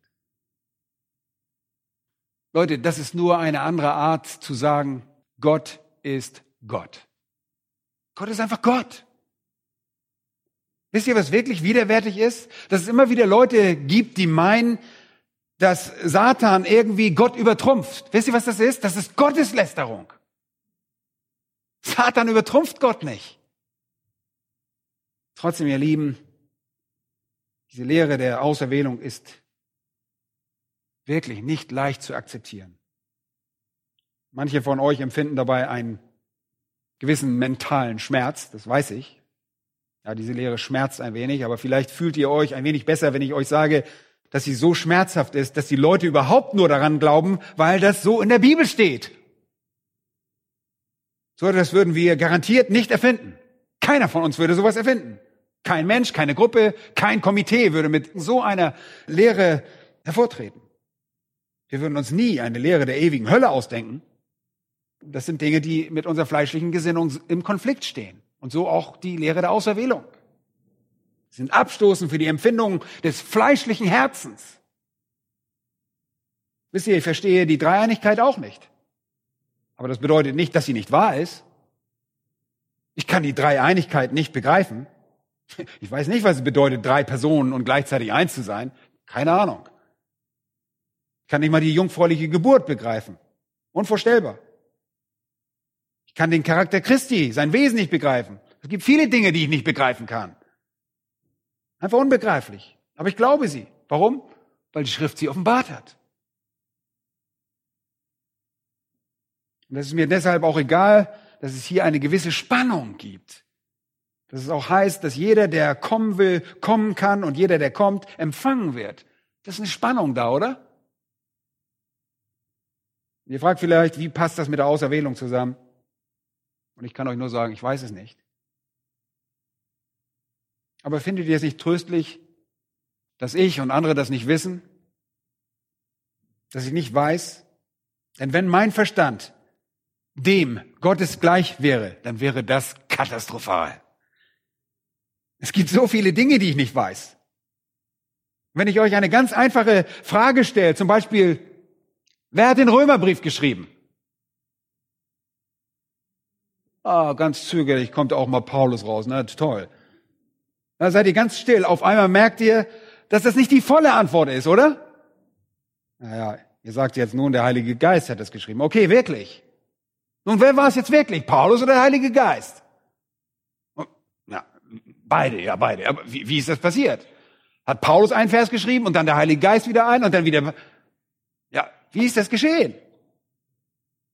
Speaker 2: Leute, das ist nur eine andere Art zu sagen, Gott ist Gott. Gott ist einfach Gott. Wisst ihr, was wirklich widerwärtig ist? Dass es immer wieder Leute gibt, die meinen, dass Satan irgendwie Gott übertrumpft. Wisst ihr, was das ist? Das ist Gotteslästerung. Satan übertrumpft Gott nicht. Trotzdem, ihr Lieben, diese Lehre der Auserwählung ist wirklich nicht leicht zu akzeptieren. Manche von euch empfinden dabei einen gewissen mentalen Schmerz, das weiß ich. Ja, diese Lehre schmerzt ein wenig, aber vielleicht fühlt ihr euch ein wenig besser, wenn ich euch sage, dass sie so schmerzhaft ist, dass die Leute überhaupt nur daran glauben, weil das so in der Bibel steht. So etwas würden wir garantiert nicht erfinden. Keiner von uns würde sowas erfinden. Kein Mensch, keine Gruppe, kein Komitee würde mit so einer Lehre hervortreten. Wir würden uns nie eine Lehre der ewigen Hölle ausdenken. Das sind Dinge, die mit unserer fleischlichen Gesinnung im Konflikt stehen. Und so auch die Lehre der Auserwählung. Sie sind abstoßend für die Empfindungen des fleischlichen Herzens. Wisst ihr, ich verstehe die Dreieinigkeit auch nicht. Aber das bedeutet nicht, dass sie nicht wahr ist. Ich kann die Dreieinigkeit nicht begreifen. Ich weiß nicht, was es bedeutet, drei Personen und gleichzeitig eins zu sein. Keine Ahnung. Ich kann nicht mal die jungfräuliche Geburt begreifen. Unvorstellbar. Ich kann den Charakter Christi, sein Wesen nicht begreifen. Es gibt viele Dinge, die ich nicht begreifen kann. Einfach unbegreiflich. Aber ich glaube sie. Warum? Weil die Schrift sie offenbart hat. Und es ist mir deshalb auch egal, dass es hier eine gewisse Spannung gibt. Dass es auch heißt, dass jeder, der kommen will, kommen kann und jeder, der kommt, empfangen wird. Das ist eine Spannung da, oder? Ihr fragt vielleicht, wie passt das mit der Auserwählung zusammen? Und ich kann euch nur sagen, ich weiß es nicht. Aber findet ihr es nicht tröstlich, dass ich und andere das nicht wissen? Dass ich nicht weiß? Denn wenn mein Verstand dem Gottes gleich wäre, dann wäre das katastrophal. Es gibt so viele Dinge, die ich nicht weiß. Wenn ich euch eine ganz einfache Frage stelle, zum Beispiel, Wer hat den Römerbrief geschrieben? Ah, ganz zögerlich kommt auch mal Paulus raus. Na, toll. Da seid ihr ganz still. Auf einmal merkt ihr, dass das nicht die volle Antwort ist, oder? Naja, ihr sagt jetzt nun, der Heilige Geist hat es geschrieben. Okay, wirklich. Nun, wer war es jetzt wirklich? Paulus oder der Heilige Geist? Ja, beide, ja, beide. Aber wie, wie ist das passiert? Hat Paulus einen Vers geschrieben und dann der Heilige Geist wieder einen und dann wieder, ja, wie ist das geschehen?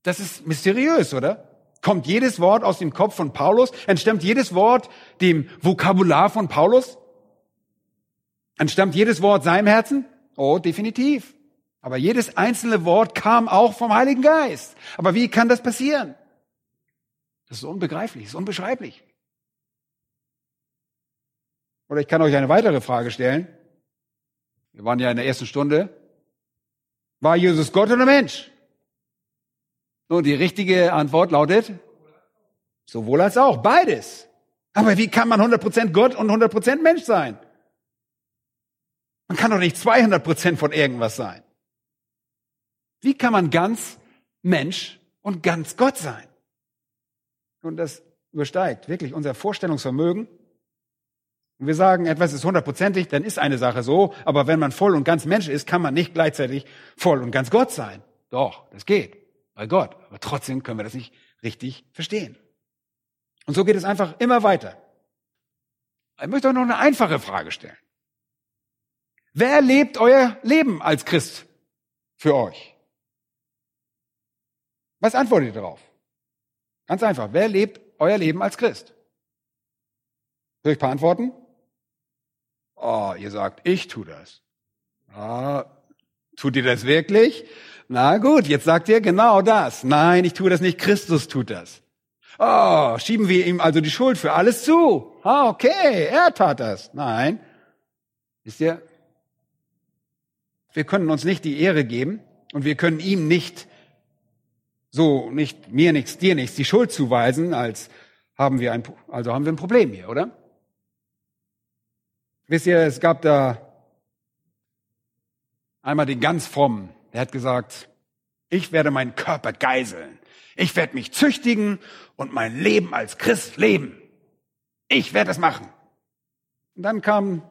Speaker 2: Das ist mysteriös, oder? Kommt jedes Wort aus dem Kopf von Paulus? Entstammt jedes Wort dem Vokabular von Paulus? Entstammt jedes Wort seinem Herzen? Oh, definitiv. Aber jedes einzelne Wort kam auch vom Heiligen Geist. Aber wie kann das passieren? Das ist unbegreiflich, das ist unbeschreiblich. Oder ich kann euch eine weitere Frage stellen. Wir waren ja in der ersten Stunde. War Jesus Gott oder Mensch? Nun, die richtige Antwort lautet, sowohl als auch, beides. Aber wie kann man 100% Gott und 100% Mensch sein? Man kann doch nicht 200% von irgendwas sein. Wie kann man ganz Mensch und ganz Gott sein? Und das übersteigt wirklich unser Vorstellungsvermögen und wir sagen, etwas ist hundertprozentig, dann ist eine Sache so, aber wenn man voll und ganz Mensch ist, kann man nicht gleichzeitig voll und ganz Gott sein. Doch, das geht bei Gott, aber trotzdem können wir das nicht richtig verstehen. Und so geht es einfach immer weiter. Ich möchte euch noch eine einfache Frage stellen. Wer lebt euer Leben als Christ für euch? Was antwortet ihr darauf? Ganz einfach. Wer lebt euer Leben als Christ? Soll ich ein paar Antworten? Oh, ihr sagt, ich tu das. Ah, tut ihr das wirklich? Na gut, jetzt sagt ihr genau das. Nein, ich tue das nicht, Christus tut das. Oh, schieben wir ihm also die Schuld für alles zu. Ah, okay, er tat das. Nein. Wisst ihr? Wir können uns nicht die Ehre geben und wir können ihm nicht so nicht mir nichts, dir nichts die Schuld zuweisen, als haben wir ein, also haben wir ein Problem hier, oder? Wisst ihr, es gab da einmal den ganz frommen, der hat gesagt, ich werde meinen Körper geiseln. Ich werde mich züchtigen und mein Leben als Christ leben. Ich werde das machen. Und dann kam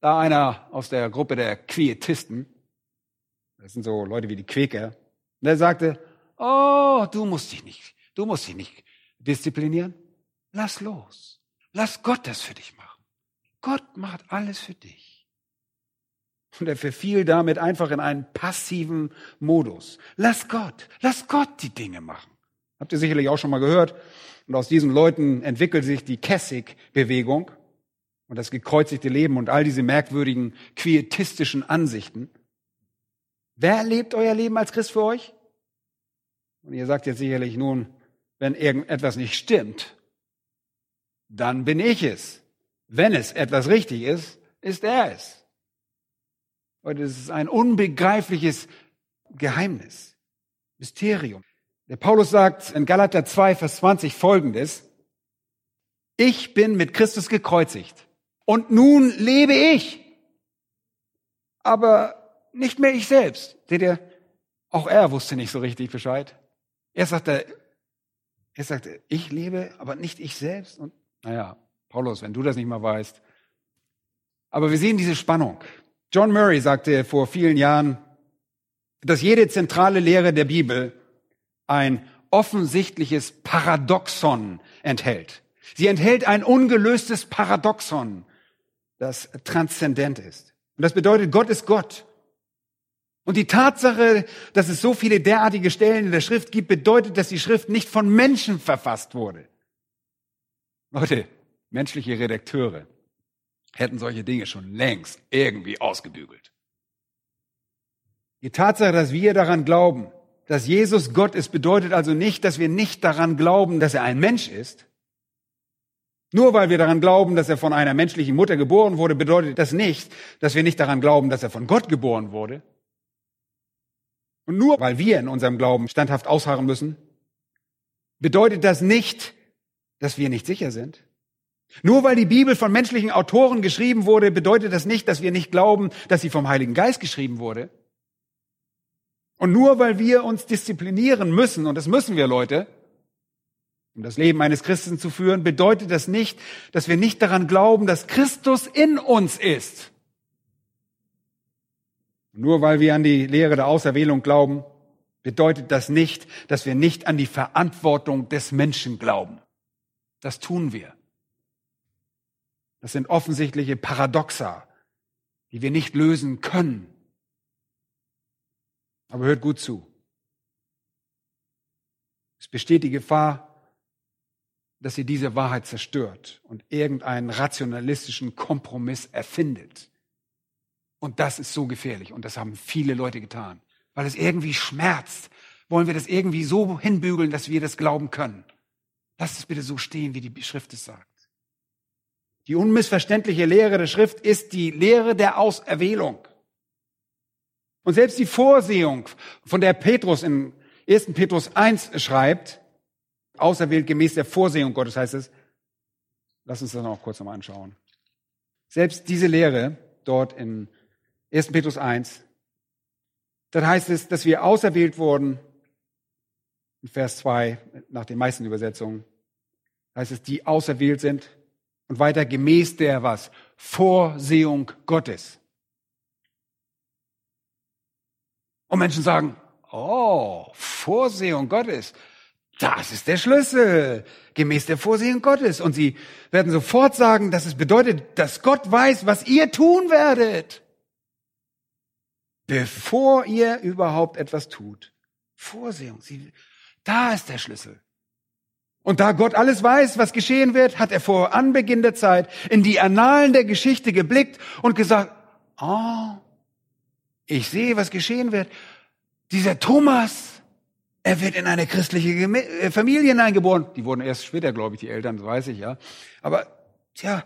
Speaker 2: da einer aus der Gruppe der Quietisten. Das sind so Leute wie die Quäker. Und der sagte, oh, du musst dich nicht, du musst dich nicht disziplinieren. Lass los. Lass Gott das für dich machen. Gott macht alles für dich. Und er verfiel damit einfach in einen passiven Modus. Lass Gott, lass Gott die Dinge machen. Habt ihr sicherlich auch schon mal gehört. Und aus diesen Leuten entwickelt sich die Kessig-Bewegung und das gekreuzigte Leben und all diese merkwürdigen quietistischen Ansichten. Wer lebt euer Leben als Christ für euch? Und ihr sagt jetzt sicherlich nun, wenn irgendetwas nicht stimmt, dann bin ich es. Wenn es etwas richtig ist, ist er es. Und es ist ein unbegreifliches Geheimnis, Mysterium. Der Paulus sagt in Galater 2, Vers 20 folgendes. Ich bin mit Christus gekreuzigt und nun lebe ich. Aber nicht mehr ich selbst. Seht ihr, auch er wusste nicht so richtig Bescheid. Er sagte, er sagte, ich lebe, aber nicht ich selbst. Und naja, Paulus, wenn du das nicht mal weißt. Aber wir sehen diese Spannung. John Murray sagte vor vielen Jahren, dass jede zentrale Lehre der Bibel ein offensichtliches Paradoxon enthält. Sie enthält ein ungelöstes Paradoxon, das transzendent ist. Und das bedeutet, Gott ist Gott. Und die Tatsache, dass es so viele derartige Stellen in der Schrift gibt, bedeutet, dass die Schrift nicht von Menschen verfasst wurde. Leute, menschliche Redakteure hätten solche Dinge schon längst irgendwie ausgebügelt. Die Tatsache, dass wir daran glauben, dass Jesus Gott ist, bedeutet also nicht, dass wir nicht daran glauben, dass er ein Mensch ist. Nur weil wir daran glauben, dass er von einer menschlichen Mutter geboren wurde, bedeutet das nicht, dass wir nicht daran glauben, dass er von Gott geboren wurde. Und nur weil wir in unserem Glauben standhaft ausharren müssen, bedeutet das nicht, dass wir nicht sicher sind. Nur weil die Bibel von menschlichen Autoren geschrieben wurde, bedeutet das nicht, dass wir nicht glauben, dass sie vom Heiligen Geist geschrieben wurde. Und nur weil wir uns disziplinieren müssen, und das müssen wir Leute, um das Leben eines Christen zu führen, bedeutet das nicht, dass wir nicht daran glauben, dass Christus in uns ist. Nur weil wir an die Lehre der Auserwählung glauben, bedeutet das nicht, dass wir nicht an die Verantwortung des Menschen glauben. Das tun wir. Das sind offensichtliche Paradoxa, die wir nicht lösen können. Aber hört gut zu. Es besteht die Gefahr, dass sie diese Wahrheit zerstört und irgendeinen rationalistischen Kompromiss erfindet. Und das ist so gefährlich und das haben viele Leute getan, weil es irgendwie schmerzt. Wollen wir das irgendwie so hinbügeln, dass wir das glauben können? Lasst es bitte so stehen, wie die Schrift es sagt. Die unmissverständliche Lehre der Schrift ist die Lehre der Auserwählung. Und selbst die Vorsehung, von der Petrus in 1. Petrus 1 schreibt, auserwählt gemäß der Vorsehung Gottes heißt es, lass uns das noch kurz nochmal anschauen. Selbst diese Lehre dort in 1. Petrus 1, dann heißt es, dass wir auserwählt wurden, in Vers 2, nach den meisten Übersetzungen, heißt es, die auserwählt sind und weiter gemäß der was? Vorsehung Gottes. Und Menschen sagen, oh, Vorsehung Gottes, das ist der Schlüssel, gemäß der Vorsehung Gottes. Und sie werden sofort sagen, dass es bedeutet, dass Gott weiß, was ihr tun werdet, bevor ihr überhaupt etwas tut. Vorsehung, sie, da ist der Schlüssel. Und da Gott alles weiß, was geschehen wird, hat er vor Anbeginn der Zeit in die Annalen der Geschichte geblickt und gesagt, oh, ich sehe, was geschehen wird. Dieser Thomas, er wird in eine christliche äh, Familie hineingeboren. Die wurden erst später, glaube ich, die Eltern, das weiß ich ja. Aber, tja,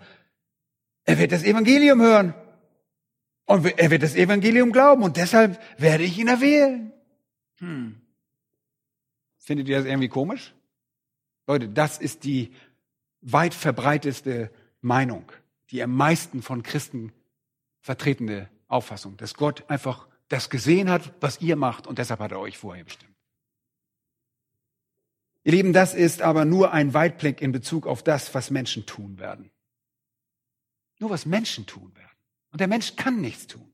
Speaker 2: er wird das Evangelium hören. Und er wird das Evangelium glauben und deshalb werde ich ihn erwählen. Hm. Findet ihr das irgendwie komisch? Leute, das ist die weit verbreitetste Meinung, die am meisten von Christen vertretene Auffassung, dass Gott einfach das gesehen hat, was ihr macht und deshalb hat er euch vorher bestimmt. Ihr Lieben, das ist aber nur ein Weitblick in Bezug auf das, was Menschen tun werden. Nur was Menschen tun werden. Und der Mensch kann nichts tun.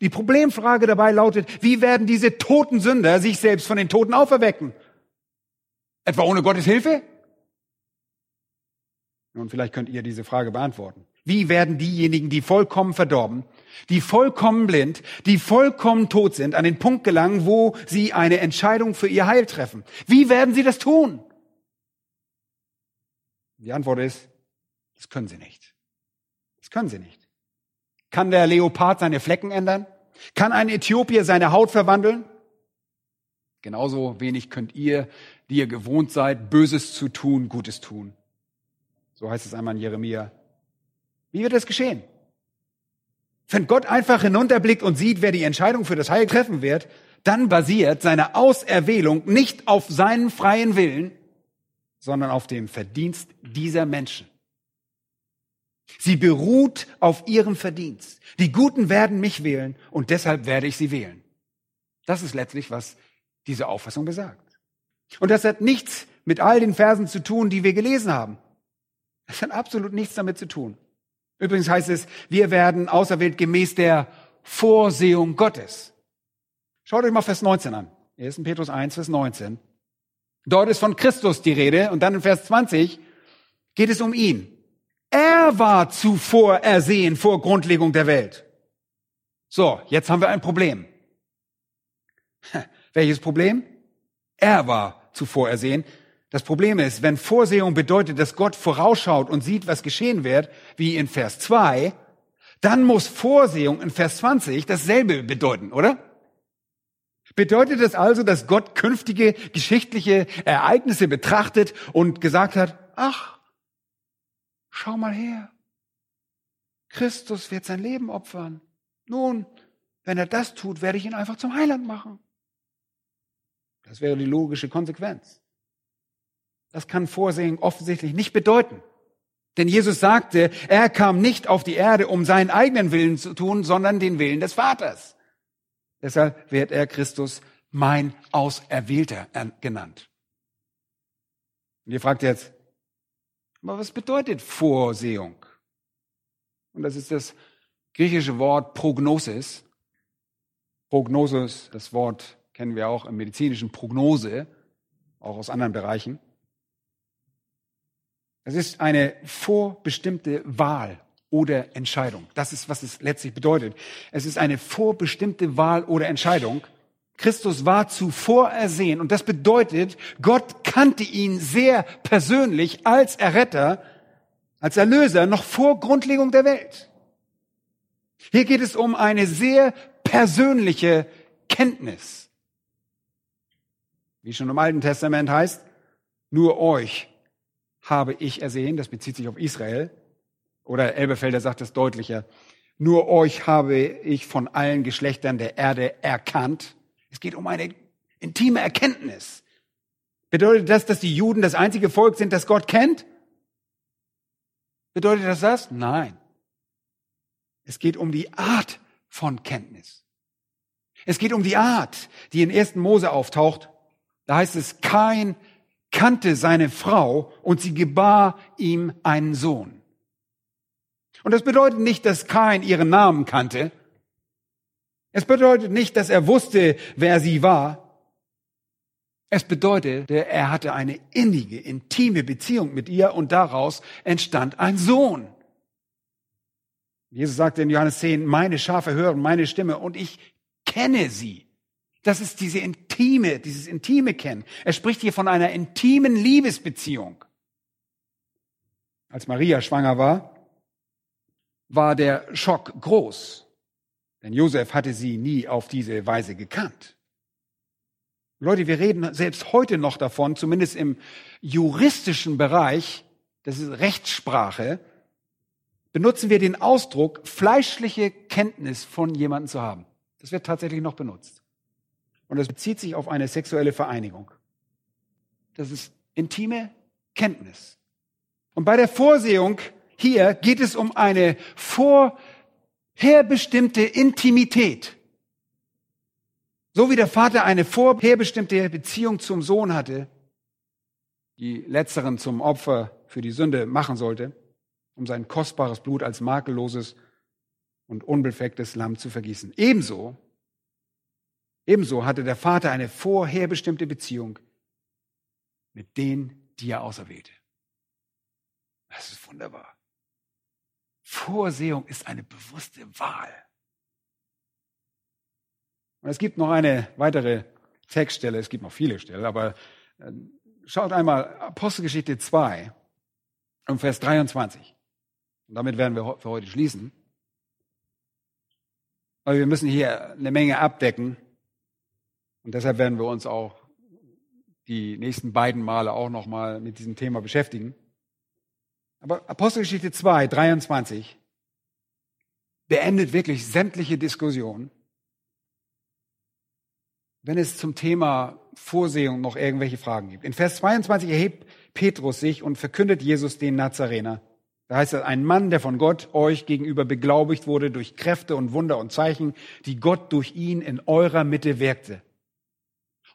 Speaker 2: Die Problemfrage dabei lautet, wie werden diese toten Sünder sich selbst von den Toten auferwecken? Etwa ohne Gottes Hilfe? Nun, vielleicht könnt ihr diese Frage beantworten. Wie werden diejenigen, die vollkommen verdorben, die vollkommen blind, die vollkommen tot sind, an den Punkt gelangen, wo sie eine Entscheidung für ihr Heil treffen? Wie werden sie das tun? Die Antwort ist, das können sie nicht. Das können sie nicht. Kann der Leopard seine Flecken ändern? Kann ein Äthiopier seine Haut verwandeln? Genauso wenig könnt ihr, die ihr gewohnt seid, Böses zu tun, Gutes tun. So heißt es einmal in Jeremia wie wird das geschehen? Wenn Gott einfach hinunterblickt und sieht, wer die Entscheidung für das Heil treffen wird, dann basiert seine Auserwählung nicht auf seinen freien Willen, sondern auf dem Verdienst dieser Menschen. Sie beruht auf ihrem Verdienst. Die Guten werden mich wählen und deshalb werde ich sie wählen. Das ist letztlich, was diese Auffassung besagt. Und das hat nichts mit all den Versen zu tun, die wir gelesen haben. Das hat absolut nichts damit zu tun. Übrigens heißt es, wir werden auserwählt gemäß der Vorsehung Gottes. Schaut euch mal Vers 19 an. 1. Petrus 1, Vers 19. Dort ist von Christus die Rede und dann in Vers 20 geht es um ihn. Er war zuvor ersehen vor Grundlegung der Welt. So, jetzt haben wir ein Problem. Welches Problem? Er war zuvor ersehen. Das Problem ist, wenn Vorsehung bedeutet, dass Gott vorausschaut und sieht, was geschehen wird, wie in Vers 2, dann muss Vorsehung in Vers 20 dasselbe bedeuten, oder? Bedeutet das also, dass Gott künftige geschichtliche Ereignisse betrachtet und gesagt hat, ach, schau mal her, Christus wird sein Leben opfern. Nun, wenn er das tut, werde ich ihn einfach zum Heiland machen. Das wäre die logische Konsequenz. Das kann Vorsehen offensichtlich nicht bedeuten. Denn Jesus sagte, er kam nicht auf die Erde, um seinen eigenen Willen zu tun, sondern den Willen des Vaters. Deshalb wird er Christus mein Auserwählter genannt. Und ihr fragt jetzt, aber was bedeutet Vorsehung? Und das ist das griechische Wort Prognosis. Prognosis, das Wort kennen wir auch im medizinischen Prognose, auch aus anderen Bereichen. Es ist eine vorbestimmte Wahl oder Entscheidung. Das ist, was es letztlich bedeutet. Es ist eine vorbestimmte Wahl oder Entscheidung. Christus war zuvor ersehen und das bedeutet, Gott kannte ihn sehr persönlich als Erretter, als Erlöser noch vor Grundlegung der Welt. Hier geht es um eine sehr persönliche Kenntnis. Wie schon im Alten Testament heißt, nur euch habe ich ersehen, das bezieht sich auf Israel. Oder Elbefelder sagt es deutlicher. Nur euch habe ich von allen Geschlechtern der Erde erkannt. Es geht um eine intime Erkenntnis. Bedeutet das, dass die Juden das einzige Volk sind, das Gott kennt? Bedeutet das das? Nein. Es geht um die Art von Kenntnis. Es geht um die Art, die in 1. Mose auftaucht. Da heißt es, kein kannte seine Frau und sie gebar ihm einen Sohn. Und das bedeutet nicht, dass Kain ihren Namen kannte. Es bedeutet nicht, dass er wusste, wer sie war. Es bedeutet, er hatte eine innige, intime Beziehung mit ihr und daraus entstand ein Sohn. Jesus sagte in Johannes 10, meine Schafe hören meine Stimme und ich kenne sie. Das ist diese intime, dieses intime Kennen. Er spricht hier von einer intimen Liebesbeziehung. Als Maria schwanger war, war der Schock groß, denn Josef hatte sie nie auf diese Weise gekannt. Leute, wir reden selbst heute noch davon, zumindest im juristischen Bereich, das ist Rechtssprache, benutzen wir den Ausdruck fleischliche Kenntnis von jemandem zu haben. Das wird tatsächlich noch benutzt. Und es bezieht sich auf eine sexuelle Vereinigung. Das ist intime Kenntnis. Und bei der Vorsehung hier geht es um eine vorherbestimmte Intimität. So wie der Vater eine vorherbestimmte Beziehung zum Sohn hatte, die letzteren zum Opfer für die Sünde machen sollte, um sein kostbares Blut als makelloses und unbeflecktes Lamm zu vergießen. Ebenso, ebenso hatte der Vater eine vorherbestimmte Beziehung mit denen, die er auserwählte. Das ist wunderbar. Vorsehung ist eine bewusste Wahl. Und es gibt noch eine weitere Textstelle, es gibt noch viele Stellen, aber äh, schaut einmal Apostelgeschichte 2 um Vers 23. Und damit werden wir für heute schließen. Aber wir müssen hier eine Menge abdecken. Und deshalb werden wir uns auch die nächsten beiden Male auch nochmal mit diesem Thema beschäftigen. Aber Apostelgeschichte 2, 23 beendet wirklich sämtliche Diskussionen. Wenn es zum Thema Vorsehung noch irgendwelche Fragen gibt. In Vers 22 erhebt Petrus sich und verkündet Jesus den Nazarener. Da heißt es, ein Mann, der von Gott euch gegenüber beglaubigt wurde durch Kräfte und Wunder und Zeichen, die Gott durch ihn in eurer Mitte wirkte.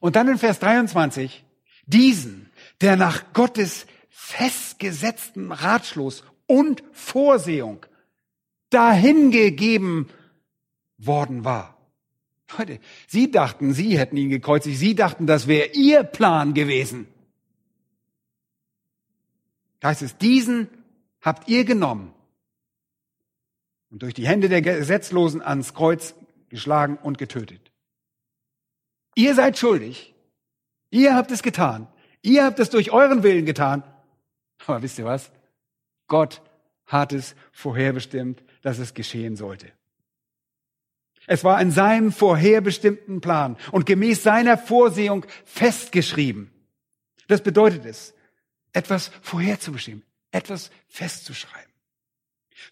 Speaker 2: Und dann in Vers 23, diesen, der nach Gottes festgesetzten Ratschluss und Vorsehung dahingegeben worden war. Leute, Sie dachten, Sie hätten ihn gekreuzigt. Sie dachten, das wäre Ihr Plan gewesen. Da heißt es, diesen habt ihr genommen und durch die Hände der Gesetzlosen ans Kreuz geschlagen und getötet. Ihr seid schuldig. Ihr habt es getan. Ihr habt es durch euren Willen getan. Aber wisst ihr was? Gott hat es vorherbestimmt, dass es geschehen sollte. Es war in seinem vorherbestimmten Plan und gemäß seiner Vorsehung festgeschrieben. Das bedeutet es, etwas vorherzubestimmen, etwas festzuschreiben.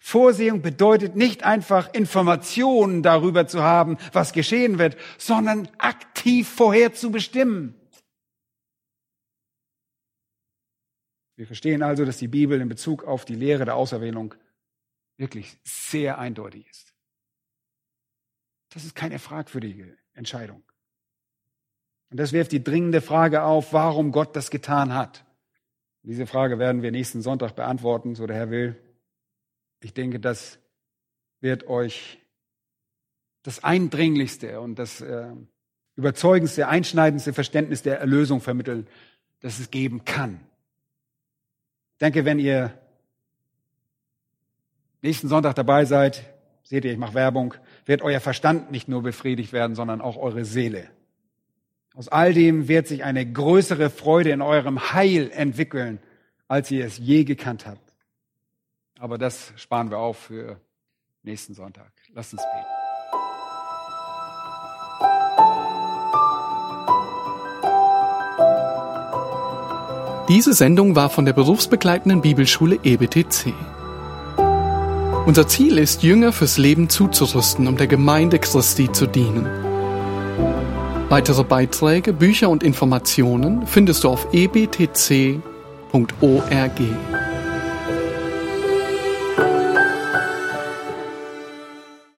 Speaker 2: Vorsehung bedeutet nicht einfach Informationen darüber zu haben, was geschehen wird, sondern aktiv vorherzubestimmen. Wir verstehen also, dass die Bibel in Bezug auf die Lehre der Auserwählung wirklich sehr eindeutig ist. Das ist keine fragwürdige Entscheidung. Und das wirft die dringende Frage auf, warum Gott das getan hat. Diese Frage werden wir nächsten Sonntag beantworten, so der Herr will. Ich denke, das wird euch das eindringlichste und das äh, überzeugendste, einschneidendste Verständnis der Erlösung vermitteln, das es geben kann. Ich denke, wenn ihr nächsten Sonntag dabei seid, seht ihr, ich mache Werbung, wird euer Verstand nicht nur befriedigt werden, sondern auch eure Seele. Aus all dem wird sich eine größere Freude in eurem Heil entwickeln, als ihr es je gekannt habt. Aber das sparen wir auf für nächsten Sonntag. Lasst uns beten.
Speaker 1: Diese Sendung war von der berufsbegleitenden Bibelschule EBTC. Unser Ziel ist, Jünger fürs Leben zuzurüsten, um der Gemeinde Christi zu dienen. Weitere Beiträge, Bücher und Informationen findest du auf ebtc.org.